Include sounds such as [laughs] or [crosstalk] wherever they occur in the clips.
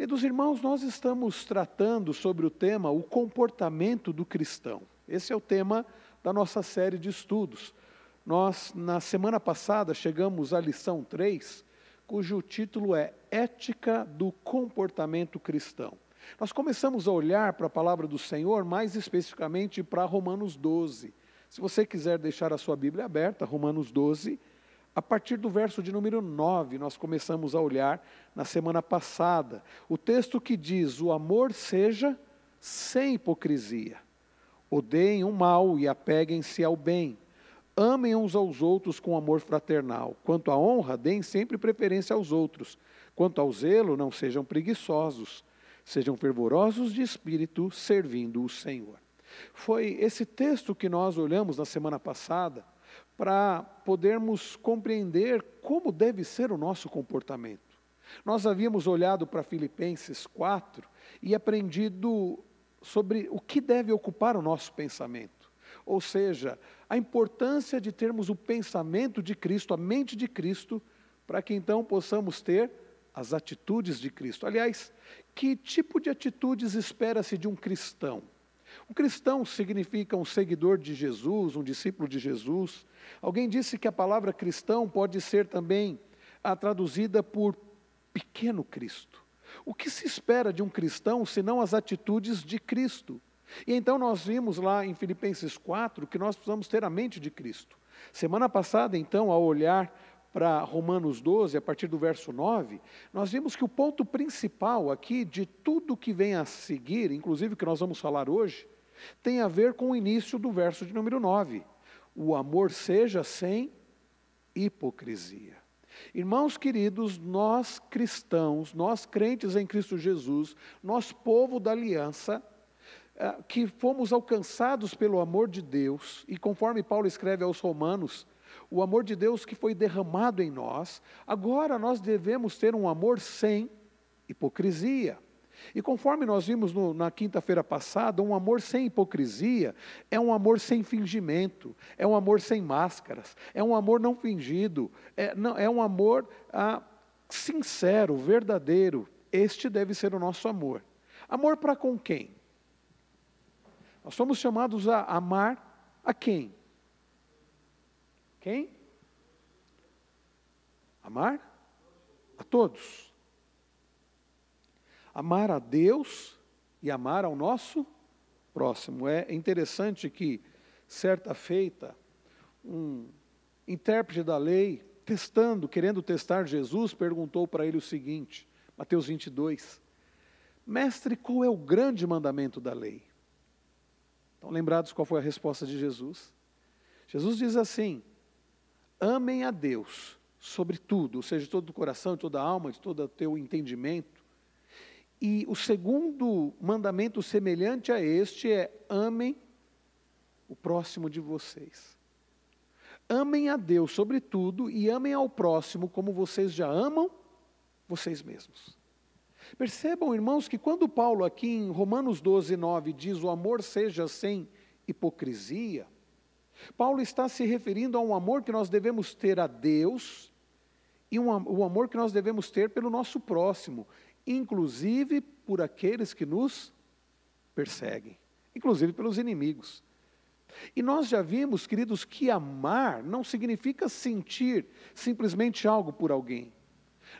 Queridos irmãos, nós estamos tratando sobre o tema o comportamento do cristão. Esse é o tema da nossa série de estudos. Nós, na semana passada, chegamos à lição 3, cujo título é Ética do Comportamento Cristão. Nós começamos a olhar para a palavra do Senhor, mais especificamente para Romanos 12. Se você quiser deixar a sua Bíblia aberta, Romanos 12, a partir do verso de número 9, nós começamos a olhar na semana passada. O texto que diz: O amor seja sem hipocrisia. Odeiem o mal e apeguem-se ao bem. Amem uns aos outros com amor fraternal. Quanto à honra, deem sempre preferência aos outros. Quanto ao zelo, não sejam preguiçosos. Sejam fervorosos de espírito, servindo o Senhor. Foi esse texto que nós olhamos na semana passada para podermos compreender como deve ser o nosso comportamento. Nós havíamos olhado para Filipenses 4 e aprendido sobre o que deve ocupar o nosso pensamento. Ou seja, a importância de termos o pensamento de Cristo, a mente de Cristo, para que então possamos ter as atitudes de Cristo. Aliás, que tipo de atitudes espera-se de um cristão? Um cristão significa um seguidor de Jesus, um discípulo de Jesus. Alguém disse que a palavra cristão pode ser também a traduzida por pequeno Cristo. O que se espera de um cristão senão as atitudes de Cristo? E então nós vimos lá em Filipenses 4 que nós precisamos ter a mente de Cristo. Semana passada, então, ao olhar para Romanos 12, a partir do verso 9, nós vimos que o ponto principal aqui de tudo que vem a seguir, inclusive o que nós vamos falar hoje, tem a ver com o início do verso de número 9. O amor seja sem hipocrisia. Irmãos queridos, nós cristãos, nós crentes em Cristo Jesus, nós povo da aliança, eh, que fomos alcançados pelo amor de Deus, e conforme Paulo escreve aos Romanos, o amor de Deus que foi derramado em nós, agora nós devemos ter um amor sem hipocrisia. E conforme nós vimos no, na quinta-feira passada, um amor sem hipocrisia é um amor sem fingimento, é um amor sem máscaras, é um amor não fingido, é, não, é um amor ah, sincero, verdadeiro. Este deve ser o nosso amor. Amor para com quem? Nós somos chamados a amar a quem? Quem? Amar? A todos. Amar a Deus e amar ao nosso próximo. É interessante que, certa feita, um intérprete da lei, testando, querendo testar Jesus, perguntou para ele o seguinte, Mateus 22, Mestre, qual é o grande mandamento da lei? Estão lembrados qual foi a resposta de Jesus? Jesus diz assim: amem a Deus sobre tudo, ou seja, de todo o coração, de toda a alma, de todo o teu entendimento. E o segundo mandamento semelhante a este é: amem o próximo de vocês. Amem a Deus sobre tudo e amem ao próximo como vocês já amam vocês mesmos. Percebam, irmãos, que quando Paulo aqui em Romanos 12, 9 diz o amor seja sem hipocrisia, Paulo está se referindo a um amor que nós devemos ter a Deus e um, o amor que nós devemos ter pelo nosso próximo, inclusive por aqueles que nos perseguem, inclusive pelos inimigos. E nós já vimos, queridos, que amar não significa sentir simplesmente algo por alguém.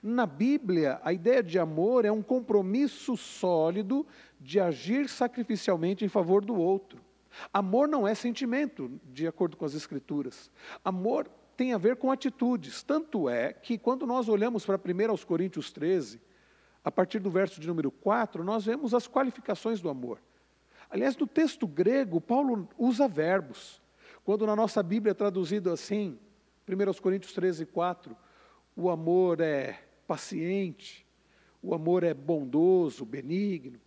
Na Bíblia, a ideia de amor é um compromisso sólido de agir sacrificialmente em favor do outro. Amor não é sentimento, de acordo com as Escrituras. Amor tem a ver com atitudes. Tanto é que quando nós olhamos para 1 aos Coríntios 13, a partir do verso de número 4, nós vemos as qualificações do amor. Aliás, no texto grego, Paulo usa verbos. Quando na nossa Bíblia é traduzido assim, 1 Coríntios 13, 4, o amor é paciente, o amor é bondoso, benigno.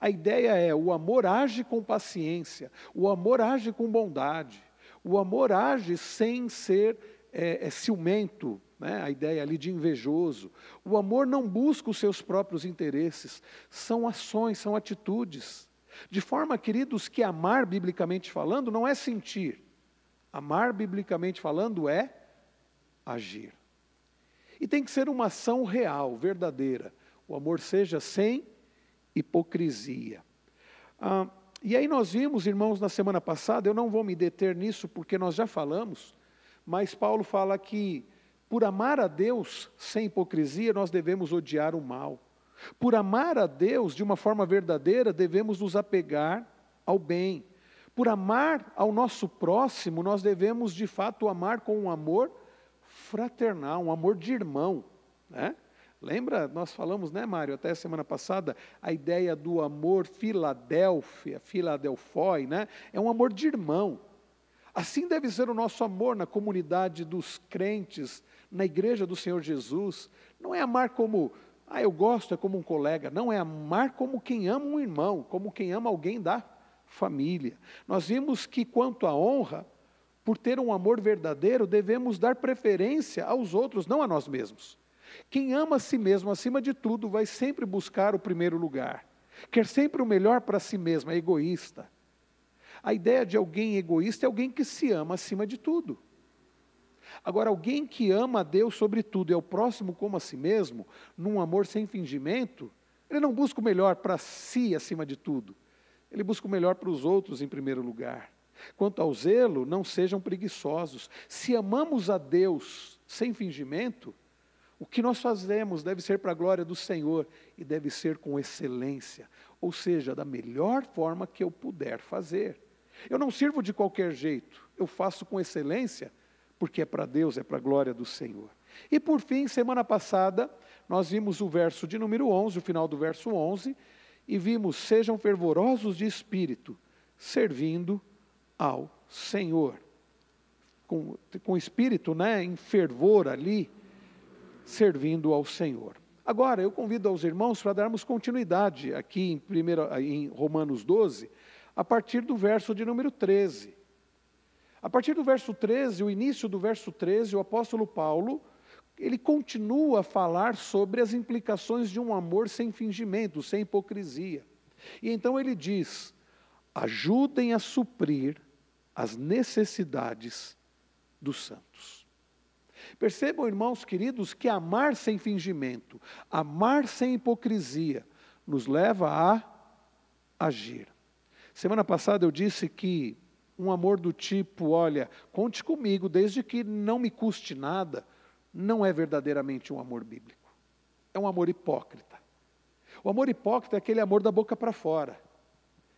A ideia é: o amor age com paciência, o amor age com bondade, o amor age sem ser é, é, ciumento, né? a ideia ali de invejoso. O amor não busca os seus próprios interesses, são ações, são atitudes. De forma, queridos, que amar, biblicamente falando, não é sentir, amar, biblicamente falando, é agir. E tem que ser uma ação real, verdadeira, O amor seja sem hipocrisia. Ah, e aí nós vimos, irmãos, na semana passada, eu não vou me deter nisso porque nós já falamos, mas Paulo fala que por amar a Deus sem hipocrisia, nós devemos odiar o mal. Por amar a Deus de uma forma verdadeira, devemos nos apegar ao bem. Por amar ao nosso próximo, nós devemos de fato amar com um amor fraternal, um amor de irmão. Né? Lembra, nós falamos, né, Mário, até semana passada, a ideia do amor Filadélfia, Filadelfoi, né? É um amor de irmão. Assim deve ser o nosso amor na comunidade dos crentes, na igreja do Senhor Jesus. Não é amar como, ah, eu gosto, é como um colega. Não, é amar como quem ama um irmão, como quem ama alguém da família. Nós vimos que, quanto à honra, por ter um amor verdadeiro, devemos dar preferência aos outros, não a nós mesmos. Quem ama a si mesmo acima de tudo vai sempre buscar o primeiro lugar. Quer sempre o melhor para si mesmo, é egoísta. A ideia de alguém egoísta é alguém que se ama acima de tudo. Agora, alguém que ama a Deus sobre tudo e é o próximo como a si mesmo, num amor sem fingimento, ele não busca o melhor para si acima de tudo. Ele busca o melhor para os outros em primeiro lugar. Quanto ao zelo, não sejam preguiçosos. Se amamos a Deus sem fingimento, o que nós fazemos deve ser para a glória do Senhor e deve ser com excelência, ou seja, da melhor forma que eu puder fazer. Eu não sirvo de qualquer jeito, eu faço com excelência, porque é para Deus, é para a glória do Senhor. E por fim, semana passada, nós vimos o verso de número 11, o final do verso 11, e vimos: sejam fervorosos de espírito, servindo ao Senhor. Com, com espírito né, em fervor ali, servindo ao Senhor. Agora, eu convido aos irmãos para darmos continuidade aqui em, primeiro, em Romanos 12, a partir do verso de número 13. A partir do verso 13, o início do verso 13, o apóstolo Paulo, ele continua a falar sobre as implicações de um amor sem fingimento, sem hipocrisia. E então ele diz: ajudem a suprir as necessidades dos santos. Percebam, irmãos queridos, que amar sem fingimento, amar sem hipocrisia, nos leva a agir. Semana passada eu disse que um amor do tipo, olha, conte comigo, desde que não me custe nada, não é verdadeiramente um amor bíblico. É um amor hipócrita. O amor hipócrita é aquele amor da boca para fora.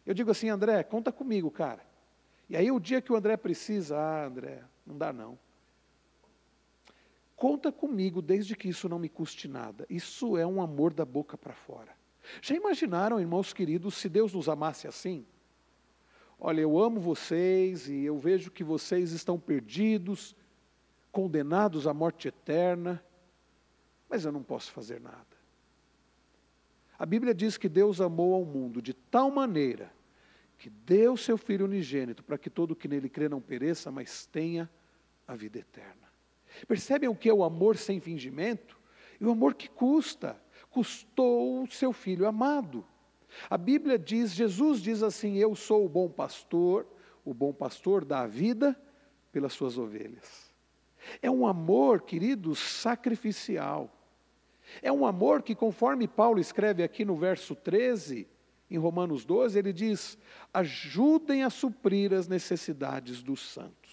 Eu digo assim, André, conta comigo, cara. E aí o dia que o André precisa, ah, André, não dá não. Conta comigo desde que isso não me custe nada. Isso é um amor da boca para fora. Já imaginaram, irmãos queridos, se Deus nos amasse assim? Olha, eu amo vocês e eu vejo que vocês estão perdidos, condenados à morte eterna, mas eu não posso fazer nada. A Bíblia diz que Deus amou ao mundo de tal maneira que deu seu Filho unigênito para que todo que nele crê não pereça, mas tenha a vida eterna. Percebem o que é o amor sem fingimento? E o amor que custa. Custou o seu filho amado. A Bíblia diz, Jesus diz assim: Eu sou o bom pastor, o bom pastor dá a vida pelas suas ovelhas. É um amor, queridos, sacrificial. É um amor que, conforme Paulo escreve aqui no verso 13, em Romanos 12, ele diz: ajudem a suprir as necessidades dos santos.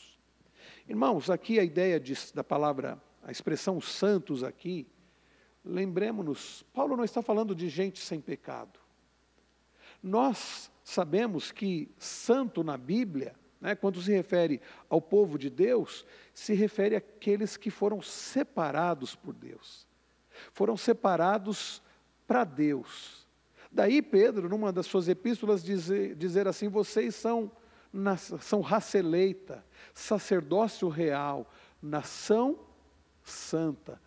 Irmãos, aqui a ideia de, da palavra, a expressão santos aqui, lembremos-nos, Paulo não está falando de gente sem pecado. Nós sabemos que santo na Bíblia, né, quando se refere ao povo de Deus, se refere àqueles que foram separados por Deus, foram separados para Deus. Daí Pedro, numa das suas epístolas, dizer, dizer assim: vocês são nação raça eleita, sacerdócio real, nação santa,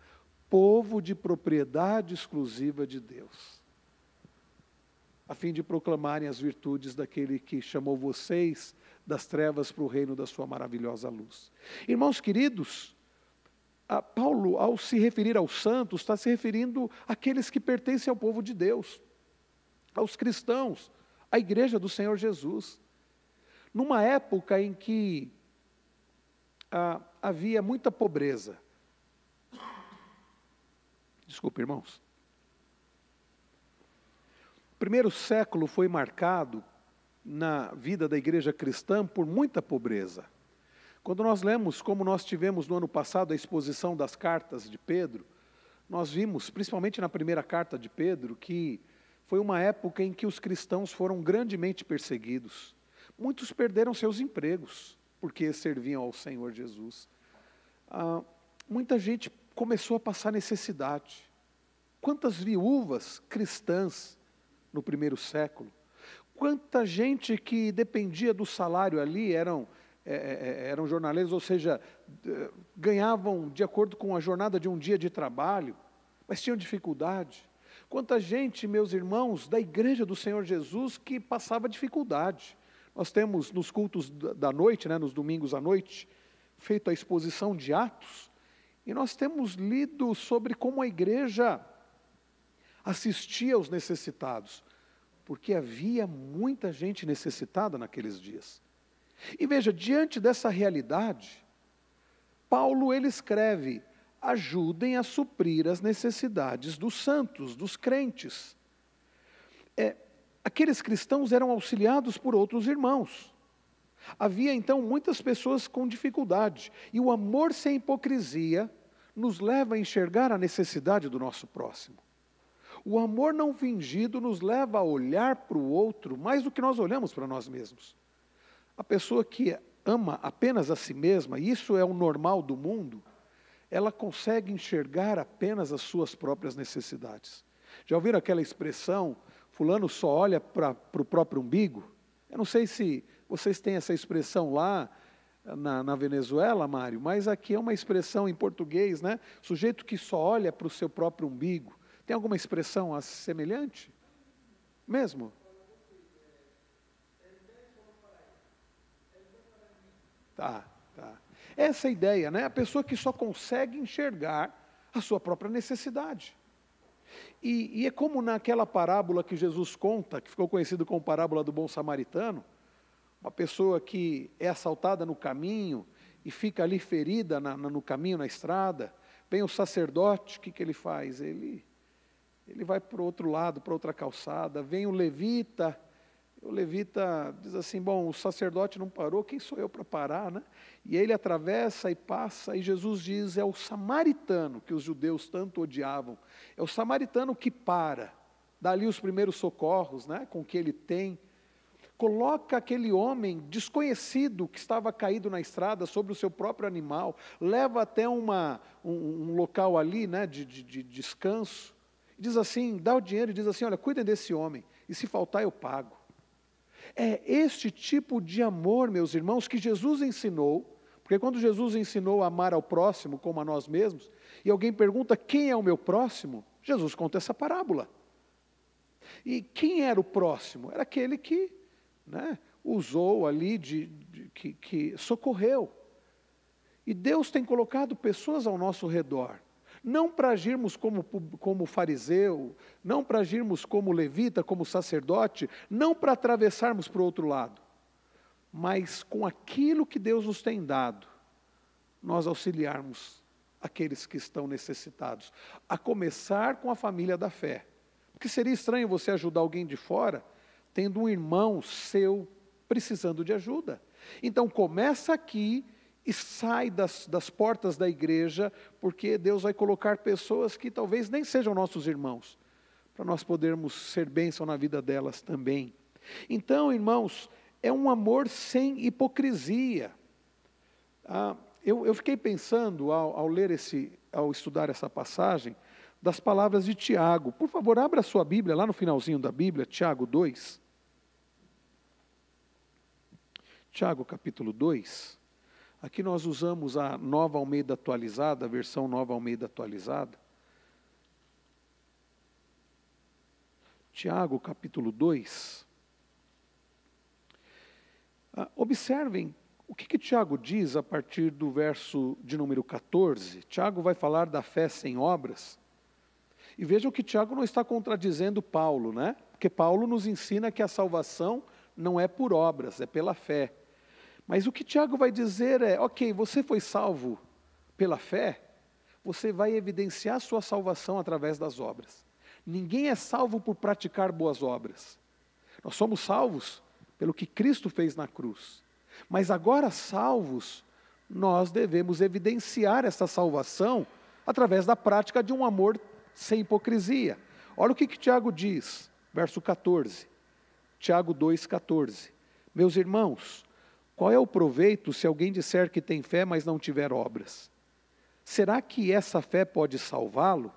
povo de propriedade exclusiva de Deus, a fim de proclamarem as virtudes daquele que chamou vocês das trevas para o reino da sua maravilhosa luz. Irmãos queridos, Paulo, ao se referir aos santos, está se referindo àqueles que pertencem ao povo de Deus, aos cristãos, à igreja do Senhor Jesus numa época em que ah, havia muita pobreza. Desculpe, irmãos. O primeiro século foi marcado na vida da igreja cristã por muita pobreza. Quando nós lemos, como nós tivemos no ano passado, a exposição das cartas de Pedro, nós vimos, principalmente na primeira carta de Pedro, que foi uma época em que os cristãos foram grandemente perseguidos. Muitos perderam seus empregos porque serviam ao Senhor Jesus. Ah, muita gente começou a passar necessidade. Quantas viúvas cristãs no primeiro século? Quanta gente que dependia do salário ali eram, é, é, é eram jornaleiros, ou seja, ganhavam de acordo com a jornada de um dia de trabalho, mas tinham dificuldade. Quanta gente, meus irmãos, da igreja do Senhor Jesus que passava dificuldade. Nós temos nos cultos da noite, né, nos domingos à noite, feito a exposição de Atos, e nós temos lido sobre como a igreja assistia aos necessitados, porque havia muita gente necessitada naqueles dias. E veja, diante dessa realidade, Paulo ele escreve: ajudem a suprir as necessidades dos santos, dos crentes. Aqueles cristãos eram auxiliados por outros irmãos. Havia então muitas pessoas com dificuldade, e o amor sem hipocrisia nos leva a enxergar a necessidade do nosso próximo. O amor não fingido nos leva a olhar para o outro mais do que nós olhamos para nós mesmos. A pessoa que ama apenas a si mesma, e isso é o normal do mundo, ela consegue enxergar apenas as suas próprias necessidades. Já ouviram aquela expressão, fulano só olha para o próprio umbigo? Eu não sei se vocês têm essa expressão lá na, na, Venezuela, Mário, mas aqui é uma expressão em português, né? Sujeito que só olha para o seu próprio umbigo. Tem alguma expressão semelhante? Mesmo? Tá, tá. Essa é ideia, né? A pessoa que só consegue enxergar a sua própria necessidade. E, e é como naquela parábola que Jesus conta, que ficou conhecido como parábola do bom samaritano, uma pessoa que é assaltada no caminho e fica ali ferida na, na, no caminho, na estrada, vem o sacerdote, o que, que ele faz? Ele, ele vai para o outro lado, para outra calçada, vem o levita, o levita diz assim: Bom, o sacerdote não parou, quem sou eu para parar? Né? E ele atravessa e passa, e Jesus diz: É o samaritano que os judeus tanto odiavam, é o samaritano que para, dá ali os primeiros socorros né, com que ele tem coloca aquele homem desconhecido que estava caído na estrada sobre o seu próprio animal, leva até uma, um, um local ali né, de, de, de descanso, e diz assim: dá o dinheiro e diz assim: olha, cuidem desse homem, e se faltar eu pago. É este tipo de amor, meus irmãos, que Jesus ensinou, porque quando Jesus ensinou a amar ao próximo como a nós mesmos, e alguém pergunta quem é o meu próximo, Jesus conta essa parábola. E quem era o próximo? Era aquele que né, usou ali, de, de que, que socorreu. E Deus tem colocado pessoas ao nosso redor, não para agirmos como, como fariseu, não para agirmos como levita, como sacerdote, não para atravessarmos para o outro lado, mas com aquilo que Deus nos tem dado, nós auxiliarmos aqueles que estão necessitados, a começar com a família da fé. Porque seria estranho você ajudar alguém de fora tendo um irmão seu precisando de ajuda. Então começa aqui e sai das, das portas da igreja, porque Deus vai colocar pessoas que talvez nem sejam nossos irmãos, para nós podermos ser bênção na vida delas também. Então, irmãos, é um amor sem hipocrisia. Ah, eu, eu, fiquei pensando ao, ao ler esse, ao estudar essa passagem, das palavras de Tiago. Por favor, abra a sua Bíblia lá no finalzinho da Bíblia, Tiago 2. Tiago capítulo 2. Aqui nós usamos a nova Almeida atualizada, a versão nova Almeida atualizada. Tiago capítulo 2. Ah, observem o que, que Tiago diz a partir do verso de número 14. Tiago vai falar da fé sem obras. E vejam que Tiago não está contradizendo Paulo, né? Porque Paulo nos ensina que a salvação não é por obras, é pela fé. Mas o que Tiago vai dizer é: ok, você foi salvo pela fé, você vai evidenciar sua salvação através das obras. Ninguém é salvo por praticar boas obras. Nós somos salvos pelo que Cristo fez na cruz. Mas agora salvos, nós devemos evidenciar essa salvação através da prática de um amor sem hipocrisia. Olha o que, que Tiago diz, verso 14. Tiago 2,14. Meus irmãos, qual é o proveito se alguém disser que tem fé, mas não tiver obras? Será que essa fé pode salvá-lo?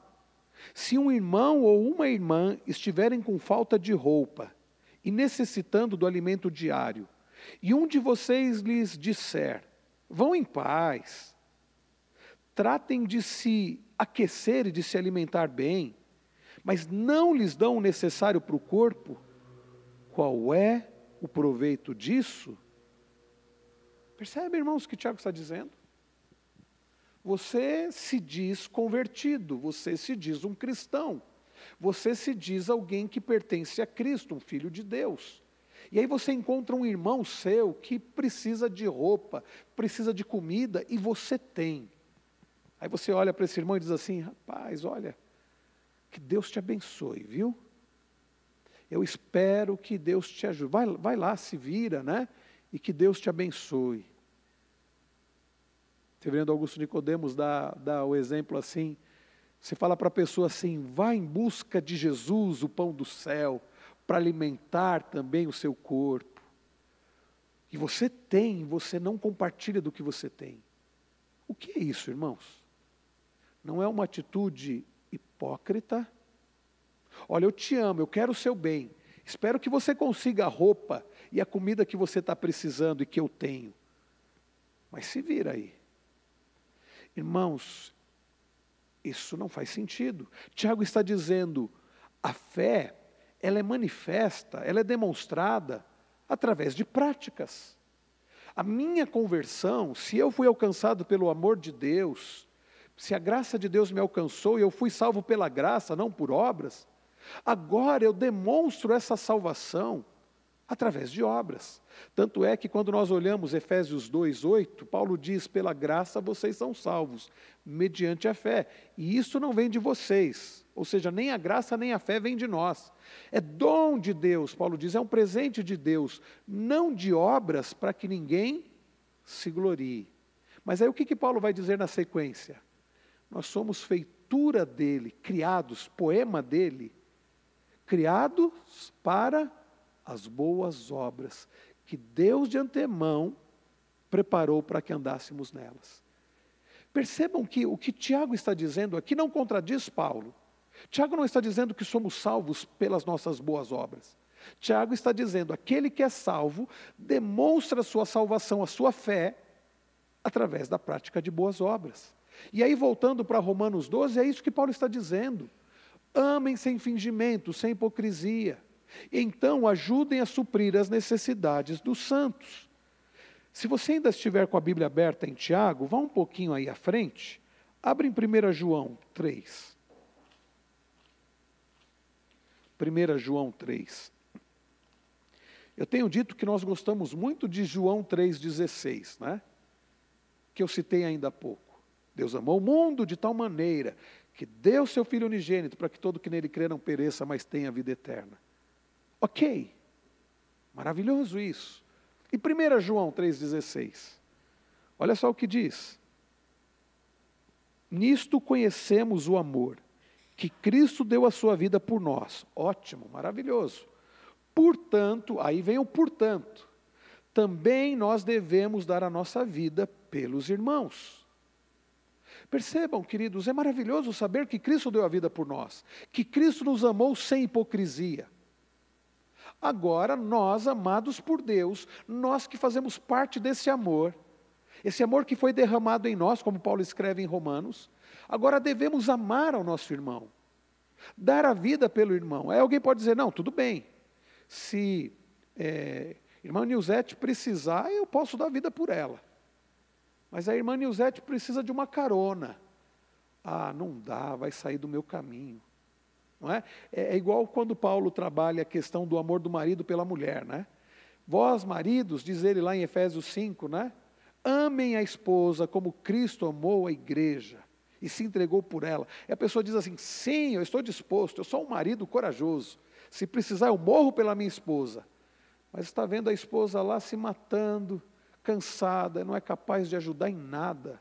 Se um irmão ou uma irmã estiverem com falta de roupa e necessitando do alimento diário, e um de vocês lhes disser: vão em paz, tratem de se aquecer e de se alimentar bem, mas não lhes dão o necessário para o corpo, qual é o proveito disso? Percebe, irmãos, o que Tiago está dizendo? Você se diz convertido, você se diz um cristão, você se diz alguém que pertence a Cristo, um filho de Deus. E aí você encontra um irmão seu que precisa de roupa, precisa de comida e você tem. Aí você olha para esse irmão e diz assim: rapaz, olha, que Deus te abençoe, viu? Eu espero que Deus te ajude. Vai, vai lá, se vira, né? e que Deus te abençoe. Reverendo Augusto Nicodemos dá, dá o exemplo assim, você fala para a pessoa assim, vá em busca de Jesus, o pão do céu, para alimentar também o seu corpo. E você tem, você não compartilha do que você tem. O que é isso, irmãos? Não é uma atitude hipócrita? Olha, eu te amo, eu quero o seu bem, espero que você consiga a roupa e a comida que você está precisando e que eu tenho. Mas se vira aí. Irmãos, isso não faz sentido. Tiago está dizendo, a fé, ela é manifesta, ela é demonstrada através de práticas. A minha conversão, se eu fui alcançado pelo amor de Deus, se a graça de Deus me alcançou e eu fui salvo pela graça, não por obras, agora eu demonstro essa salvação através de obras. Tanto é que quando nós olhamos Efésios 2:8, Paulo diz: "Pela graça vocês são salvos, mediante a fé". E isso não vem de vocês, ou seja, nem a graça nem a fé vem de nós. É dom de Deus, Paulo diz, é um presente de Deus, não de obras para que ninguém se glorie. Mas aí o que, que Paulo vai dizer na sequência? Nós somos feitura dele, criados, poema dele, criados para as boas obras que Deus de antemão preparou para que andássemos nelas. Percebam que o que Tiago está dizendo aqui não contradiz Paulo. Tiago não está dizendo que somos salvos pelas nossas boas obras. Tiago está dizendo: aquele que é salvo demonstra a sua salvação, a sua fé, através da prática de boas obras. E aí, voltando para Romanos 12, é isso que Paulo está dizendo. Amem sem fingimento, sem hipocrisia. Então, ajudem a suprir as necessidades dos santos. Se você ainda estiver com a Bíblia aberta em Tiago, vá um pouquinho aí à frente. Abre em 1 João 3. 1 João 3. Eu tenho dito que nós gostamos muito de João 3,16, né? Que eu citei ainda há pouco. Deus amou o mundo de tal maneira que deu seu Filho unigênito para que todo que nele crê não pereça, mas tenha vida eterna. Ok, maravilhoso isso. E 1 João 3,16, olha só o que diz: Nisto conhecemos o amor, que Cristo deu a sua vida por nós. Ótimo, maravilhoso. Portanto, aí vem o portanto, também nós devemos dar a nossa vida pelos irmãos. Percebam, queridos, é maravilhoso saber que Cristo deu a vida por nós, que Cristo nos amou sem hipocrisia. Agora, nós, amados por Deus, nós que fazemos parte desse amor, esse amor que foi derramado em nós, como Paulo escreve em Romanos, agora devemos amar ao nosso irmão, dar a vida pelo irmão. Aí alguém pode dizer: não, tudo bem, se é, irmã Nilzete precisar, eu posso dar vida por ela. Mas a irmã Nilzete precisa de uma carona. Ah, não dá, vai sair do meu caminho. Não é? é? é igual quando Paulo trabalha a questão do amor do marido pela mulher, né? Vós, maridos, diz ele lá em Efésios 5, né? Amem a esposa como Cristo amou a igreja e se entregou por ela. E a pessoa diz assim: sim, eu estou disposto, eu sou um marido corajoso. Se precisar, eu morro pela minha esposa. Mas está vendo a esposa lá se matando, cansada, não é capaz de ajudar em nada.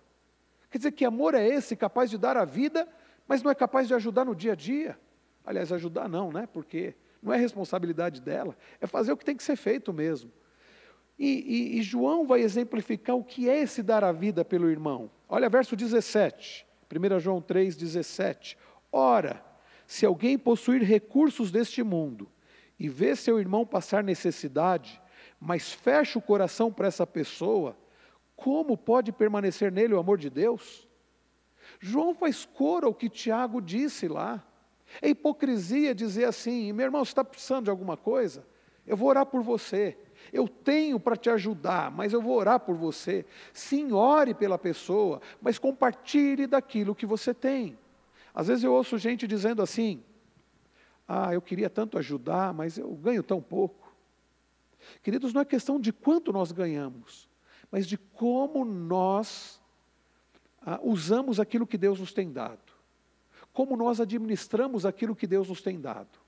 Quer dizer, que amor é esse, capaz de dar a vida, mas não é capaz de ajudar no dia a dia? Aliás, ajudar não, né? Porque não é responsabilidade dela, é fazer o que tem que ser feito mesmo. E, e, e João vai exemplificar o que é esse dar a vida pelo irmão. Olha verso 17, 1 João 3, 17. Ora, se alguém possuir recursos deste mundo e vê seu irmão passar necessidade, mas fecha o coração para essa pessoa, como pode permanecer nele o amor de Deus? João faz cor ao que Tiago disse lá. É hipocrisia dizer assim: meu irmão, você está precisando de alguma coisa? Eu vou orar por você. Eu tenho para te ajudar, mas eu vou orar por você. Sim, ore pela pessoa, mas compartilhe daquilo que você tem. Às vezes eu ouço gente dizendo assim: Ah, eu queria tanto ajudar, mas eu ganho tão pouco. Queridos, não é questão de quanto nós ganhamos, mas de como nós ah, usamos aquilo que Deus nos tem dado como nós administramos aquilo que Deus nos tem dado.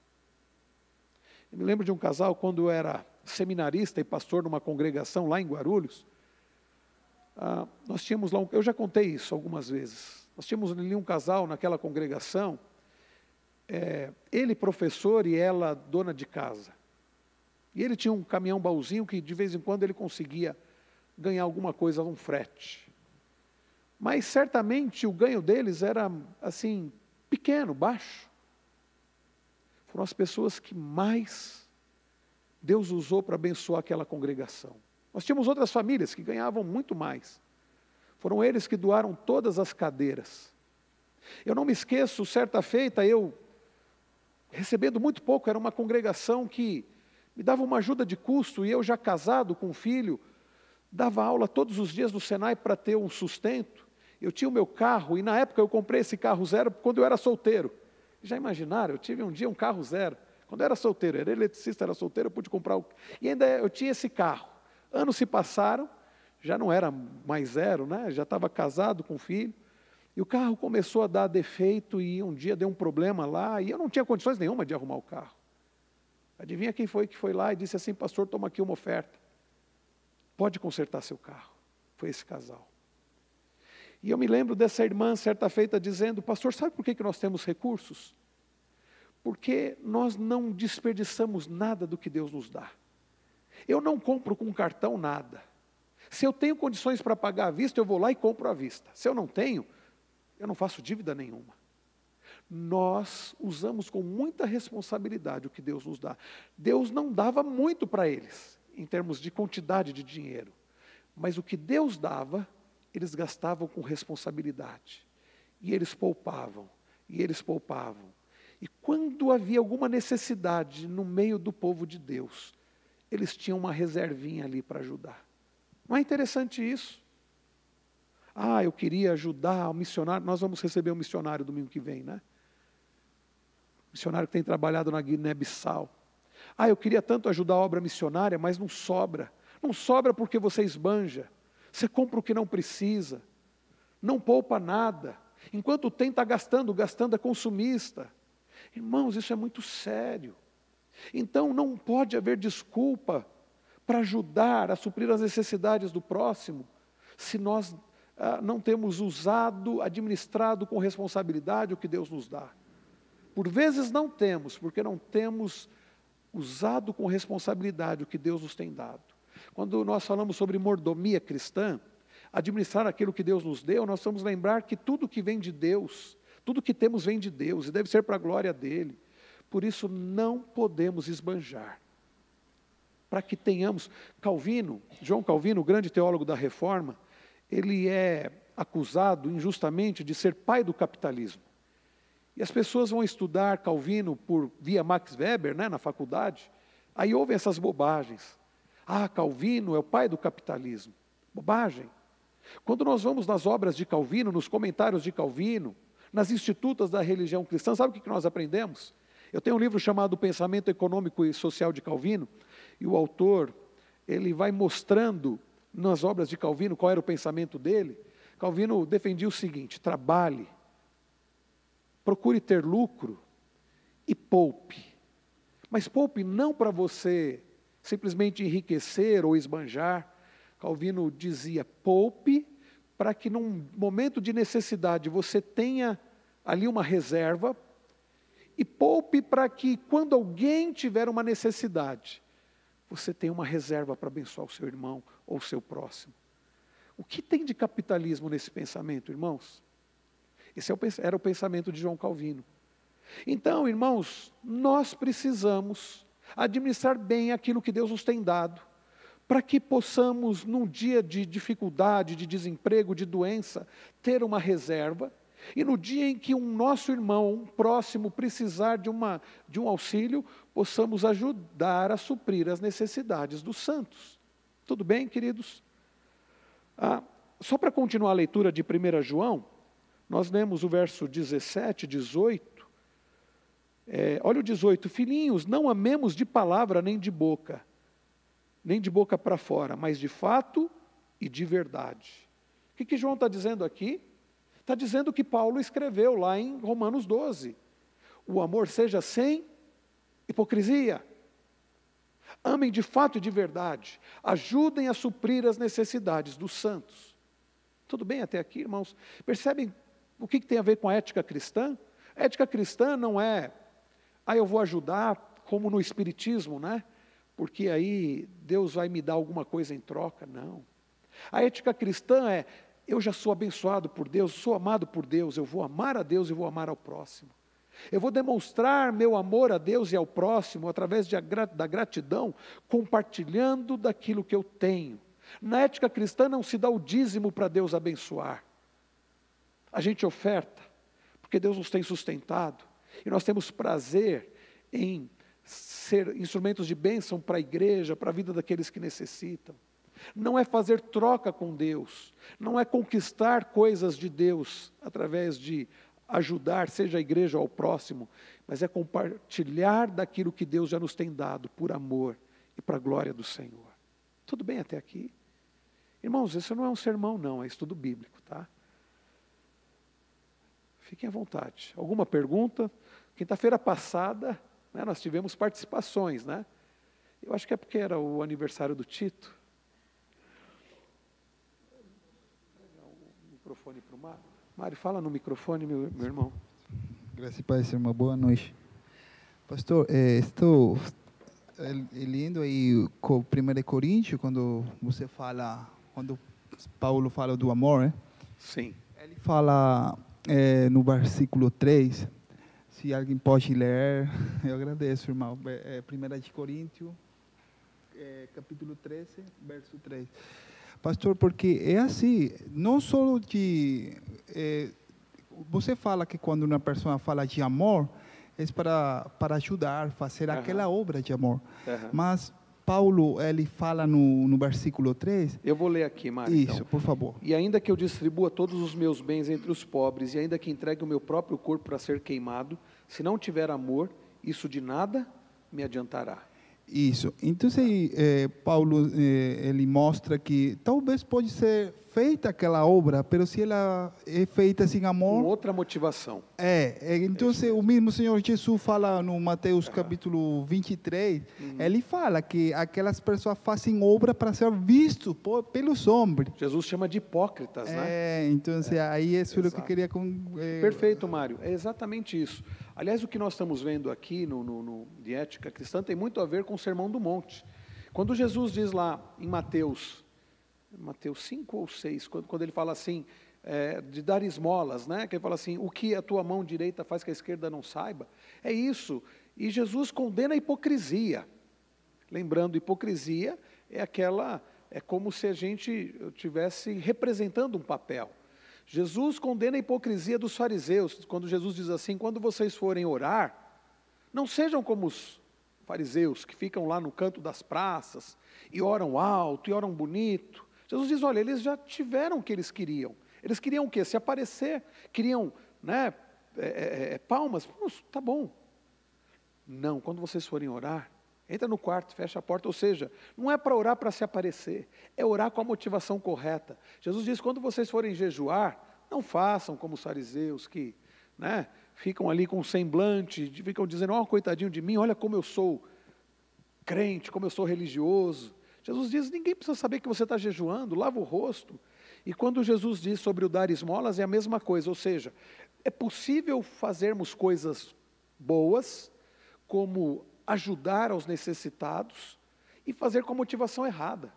Eu me lembro de um casal, quando eu era seminarista e pastor numa congregação lá em Guarulhos, ah, nós tínhamos lá, um, eu já contei isso algumas vezes, nós tínhamos ali um casal naquela congregação, é, ele professor e ela dona de casa. E ele tinha um caminhão baúzinho que de vez em quando ele conseguia ganhar alguma coisa, um frete. Mas certamente o ganho deles era assim pequeno, baixo. Foram as pessoas que mais Deus usou para abençoar aquela congregação. Nós tínhamos outras famílias que ganhavam muito mais. Foram eles que doaram todas as cadeiras. Eu não me esqueço, certa feita, eu, recebendo muito pouco, era uma congregação que me dava uma ajuda de custo, e eu, já casado com um filho, dava aula todos os dias no Senai para ter um sustento. Eu tinha o meu carro e na época eu comprei esse carro zero quando eu era solteiro. Já imaginaram? Eu tive um dia um carro zero. Quando eu era solteiro, era eletricista, era solteiro, eu pude comprar o... E ainda eu tinha esse carro. Anos se passaram, já não era mais zero, né? já estava casado com filho. E o carro começou a dar defeito e um dia deu um problema lá e eu não tinha condições nenhuma de arrumar o carro. Adivinha quem foi que foi lá e disse assim, pastor, toma aqui uma oferta. Pode consertar seu carro. Foi esse casal. E eu me lembro dessa irmã, certa feita, dizendo: Pastor, sabe por que, que nós temos recursos? Porque nós não desperdiçamos nada do que Deus nos dá. Eu não compro com cartão nada. Se eu tenho condições para pagar à vista, eu vou lá e compro à vista. Se eu não tenho, eu não faço dívida nenhuma. Nós usamos com muita responsabilidade o que Deus nos dá. Deus não dava muito para eles, em termos de quantidade de dinheiro. Mas o que Deus dava, eles gastavam com responsabilidade. E eles poupavam, e eles poupavam. E quando havia alguma necessidade no meio do povo de Deus, eles tinham uma reservinha ali para ajudar. Não é interessante isso? Ah, eu queria ajudar o missionário. Nós vamos receber um missionário domingo que vem, né? Missionário que tem trabalhado na Guiné-Bissau. Ah, eu queria tanto ajudar a obra missionária, mas não sobra. Não sobra porque você esbanja. Você compra o que não precisa, não poupa nada. Enquanto tem, está gastando, gastando é consumista. Irmãos, isso é muito sério. Então não pode haver desculpa para ajudar a suprir as necessidades do próximo, se nós ah, não temos usado, administrado com responsabilidade o que Deus nos dá. Por vezes não temos, porque não temos usado com responsabilidade o que Deus nos tem dado. Quando nós falamos sobre mordomia cristã, administrar aquilo que Deus nos deu, nós vamos lembrar que tudo que vem de Deus, tudo que temos vem de Deus e deve ser para a glória dele. Por isso não podemos esbanjar. Para que tenhamos Calvino, João Calvino, o grande teólogo da Reforma, ele é acusado injustamente de ser pai do capitalismo. E as pessoas vão estudar Calvino por via Max Weber, né, na faculdade, aí ouvem essas bobagens. Ah, Calvino é o pai do capitalismo. Bobagem. Quando nós vamos nas obras de Calvino, nos comentários de Calvino, nas institutas da religião cristã, sabe o que nós aprendemos? Eu tenho um livro chamado Pensamento Econômico e Social de Calvino, e o autor, ele vai mostrando nas obras de Calvino qual era o pensamento dele. Calvino defendia o seguinte: trabalhe, procure ter lucro e poupe. Mas poupe não para você simplesmente enriquecer ou esbanjar. Calvino dizia: poupe para que num momento de necessidade você tenha ali uma reserva e poupe para que quando alguém tiver uma necessidade, você tenha uma reserva para abençoar o seu irmão ou o seu próximo. O que tem de capitalismo nesse pensamento, irmãos? Esse é era o pensamento de João Calvino. Então, irmãos, nós precisamos administrar bem aquilo que Deus nos tem dado, para que possamos, num dia de dificuldade, de desemprego, de doença, ter uma reserva, e no dia em que um nosso irmão um próximo precisar de, uma, de um auxílio, possamos ajudar a suprir as necessidades dos santos. Tudo bem, queridos? Ah, só para continuar a leitura de 1 João, nós lemos o verso 17, 18. É, olha o 18: Filhinhos, não amemos de palavra nem de boca, nem de boca para fora, mas de fato e de verdade. O que, que João está dizendo aqui? Está dizendo o que Paulo escreveu lá em Romanos 12: o amor seja sem hipocrisia. Amem de fato e de verdade, ajudem a suprir as necessidades dos santos. Tudo bem até aqui, irmãos? Percebem o que, que tem a ver com a ética cristã? A ética cristã não é, ah, eu vou ajudar, como no Espiritismo, né? Porque aí Deus vai me dar alguma coisa em troca. Não. A ética cristã é, eu já sou abençoado por Deus, sou amado por Deus, eu vou amar a Deus e vou amar ao próximo. Eu vou demonstrar meu amor a Deus e ao próximo através de, da gratidão, compartilhando daquilo que eu tenho. Na ética cristã não se dá o dízimo para Deus abençoar. A gente oferta, porque Deus nos tem sustentado, e nós temos prazer em ser instrumentos de bênção para a igreja, para a vida daqueles que necessitam. Não é fazer troca com Deus, não é conquistar coisas de Deus através de ajudar, seja a igreja ou ao próximo, mas é compartilhar daquilo que Deus já nos tem dado por amor e para a glória do Senhor. Tudo bem até aqui? Irmãos, isso não é um sermão, não, é estudo bíblico, tá? Fiquem à vontade. Alguma pergunta? Quinta-feira passada, né, nós tivemos participações, né? Eu acho que é porque era o aniversário do Tito. O microfone para o Mário. Mário, fala no microfone, meu, meu irmão. Graças e paz, irmão. Boa noite. Pastor, é, estou é, lendo aí com 1 Coríntios, quando você fala, quando Paulo fala do amor, né? Sim. Ele fala é, no versículo 3, se alguém pode ler, [laughs] eu agradeço, irmão. É, 1 é, Coríntios, é, capítulo 13, verso 3. Pastor, porque é assim, não só de. É, você fala que quando uma pessoa fala de amor, é para, para ajudar, fazer uhum. aquela obra de amor. Uhum. Mas Paulo, ele fala no, no versículo 3. Eu vou ler aqui, Mário. Isso, então. por favor. E ainda que eu distribua todos os meus bens entre os pobres, e ainda que entregue o meu próprio corpo para ser queimado, se não tiver amor, isso de nada me adiantará. Isso. Então, eh, Paulo eh, ele mostra que talvez pode ser feita aquela obra, mas se ela é feita sem amor, com outra motivação. É, é então é o mesmo Senhor Jesus fala no Mateus uhum. capítulo 23, uhum. ele fala que aquelas pessoas fazem obra para ser visto por, pelos homens. Jesus chama de hipócritas, é, né? É, então é, aí é isso que eu queria com, é, Perfeito, Mário. É exatamente isso. Aliás, o que nós estamos vendo aqui no, no, no de ética cristã tem muito a ver com o Sermão do Monte. Quando Jesus diz lá em Mateus Mateus 5 ou 6, quando, quando ele fala assim, é, de dar esmolas, né? que ele fala assim, o que a tua mão direita faz que a esquerda não saiba, é isso. E Jesus condena a hipocrisia. Lembrando, hipocrisia é aquela, é como se a gente estivesse representando um papel. Jesus condena a hipocrisia dos fariseus, quando Jesus diz assim: quando vocês forem orar, não sejam como os fariseus que ficam lá no canto das praças e oram alto e oram bonito, Jesus diz: olha, eles já tiveram o que eles queriam. Eles queriam o quê? Se aparecer, queriam né, é, é, é palmas. Tá bom. Não, quando vocês forem orar, entra no quarto, fecha a porta. Ou seja, não é para orar para se aparecer, é orar com a motivação correta. Jesus diz: quando vocês forem jejuar, não façam como os fariseus que né, ficam ali com um semblante, ficam dizendo: Ó, oh, coitadinho de mim, olha como eu sou crente, como eu sou religioso. Jesus diz: ninguém precisa saber que você está jejuando, lava o rosto. E quando Jesus diz sobre o dar esmolas, é a mesma coisa, ou seja, é possível fazermos coisas boas, como ajudar aos necessitados, e fazer com a motivação errada.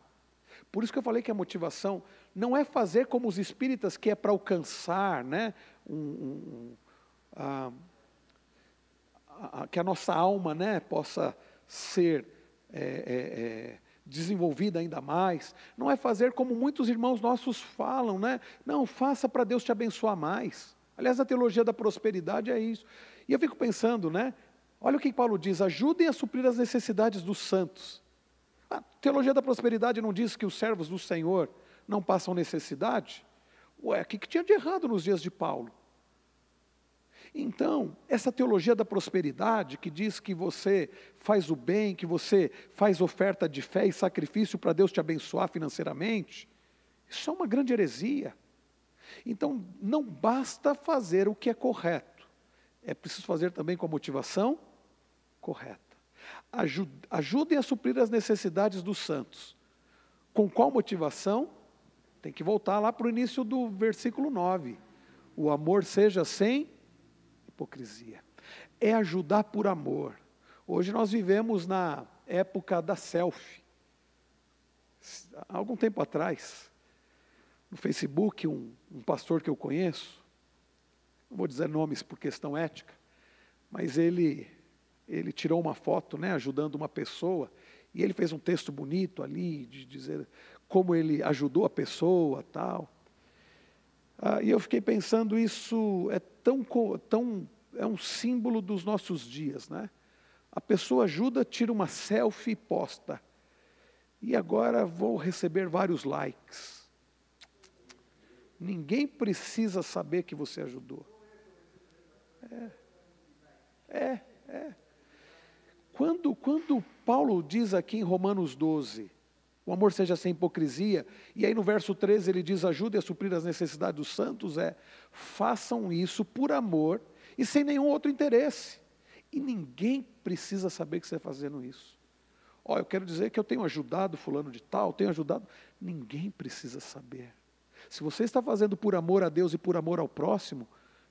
Por isso que eu falei que a motivação não é fazer como os espíritas, que é para alcançar, né, um, um, a, a, que a nossa alma né, possa ser é, é, é, desenvolvida ainda mais. Não é fazer como muitos irmãos nossos falam, né? Não, faça para Deus te abençoar mais. Aliás, a teologia da prosperidade é isso. E eu fico pensando, né? Olha o que Paulo diz: ajudem a suprir as necessidades dos santos. A teologia da prosperidade não diz que os servos do Senhor não passam necessidade? Ué, o que, que tinha de errado nos dias de Paulo? Então, essa teologia da prosperidade, que diz que você faz o bem, que você faz oferta de fé e sacrifício para Deus te abençoar financeiramente, isso é uma grande heresia. Então, não basta fazer o que é correto, é preciso fazer também com a motivação correta. Ajudem a suprir as necessidades dos santos. Com qual motivação? Tem que voltar lá para o início do versículo 9. O amor seja sem hipocrisia. É ajudar por amor. Hoje nós vivemos na época da selfie. Há algum tempo atrás, no Facebook, um, um pastor que eu conheço, não vou dizer nomes por questão ética, mas ele ele tirou uma foto, né, ajudando uma pessoa, e ele fez um texto bonito ali de dizer como ele ajudou a pessoa, tal. Ah, e eu fiquei pensando, isso é tão, tão, é um símbolo dos nossos dias, né? A pessoa ajuda, tira uma selfie e posta. E agora vou receber vários likes. Ninguém precisa saber que você ajudou. É, é, é. Quando, quando Paulo diz aqui em Romanos 12, o amor seja sem hipocrisia. E aí no verso 13 ele diz: ajude a suprir as necessidades dos santos. É, façam isso por amor e sem nenhum outro interesse. E ninguém precisa saber que você está fazendo isso. Ó, eu quero dizer que eu tenho ajudado fulano de tal, tenho ajudado. Ninguém precisa saber. Se você está fazendo por amor a Deus e por amor ao próximo,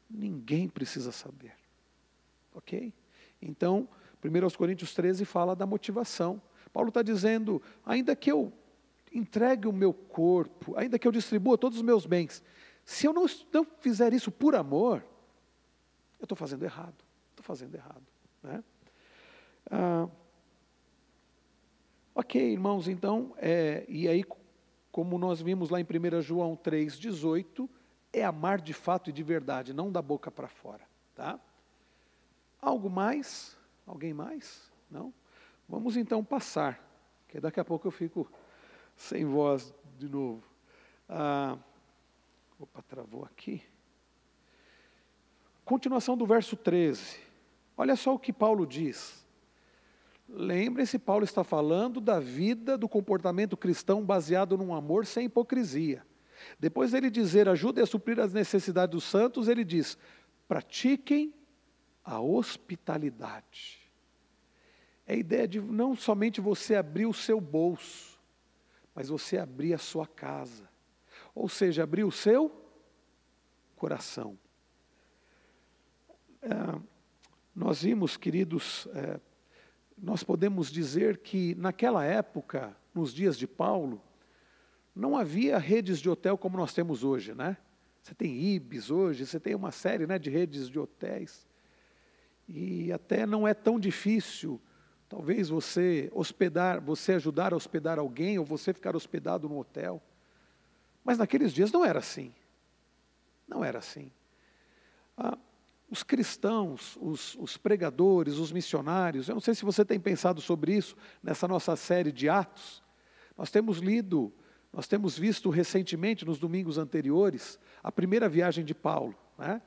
ninguém precisa saber. Ok? Então, 1 Coríntios 13 fala da motivação. Paulo está dizendo: ainda que eu entregue o meu corpo, ainda que eu distribua todos os meus bens, se eu não, não fizer isso por amor, eu estou fazendo errado. Estou fazendo errado. Né? Ah, ok, irmãos, então, é, e aí, como nós vimos lá em 1 João 3,18, é amar de fato e de verdade, não da boca para fora. Tá? Algo mais? Alguém mais? Não? Vamos então passar, que daqui a pouco eu fico sem voz de novo. Ah, opa, travou aqui. Continuação do verso 13. Olha só o que Paulo diz. Lembre-se, Paulo está falando da vida, do comportamento cristão baseado num amor sem hipocrisia. Depois dele dizer, ajude a suprir as necessidades dos santos, ele diz, pratiquem a hospitalidade. É a ideia de não somente você abrir o seu bolso, mas você abrir a sua casa. Ou seja, abrir o seu coração. É, nós vimos, queridos, é, nós podemos dizer que naquela época, nos dias de Paulo, não havia redes de hotel como nós temos hoje, né? Você tem Ibis hoje, você tem uma série né, de redes de hotéis. E até não é tão difícil Talvez você hospedar, você ajudar a hospedar alguém ou você ficar hospedado no hotel. Mas naqueles dias não era assim. Não era assim. Ah, os cristãos, os, os, pregadores, os missionários, eu não sei se você tem pensado sobre isso nessa nossa série de Atos. Nós temos lido, nós temos visto recentemente, nos domingos anteriores, a primeira viagem de Paulo. Né?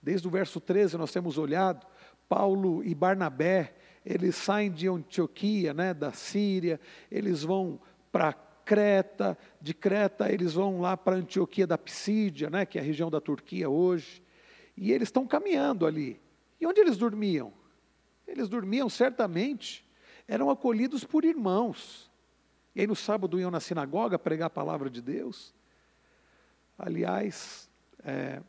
Desde o verso 13 nós temos olhado Paulo e Barnabé eles saem de Antioquia, né, da Síria, eles vão para Creta, de Creta eles vão lá para Antioquia da Psídia, né, que é a região da Turquia hoje, e eles estão caminhando ali. E onde eles dormiam? Eles dormiam certamente, eram acolhidos por irmãos. E aí no sábado iam na sinagoga pregar a palavra de Deus. Aliás, é,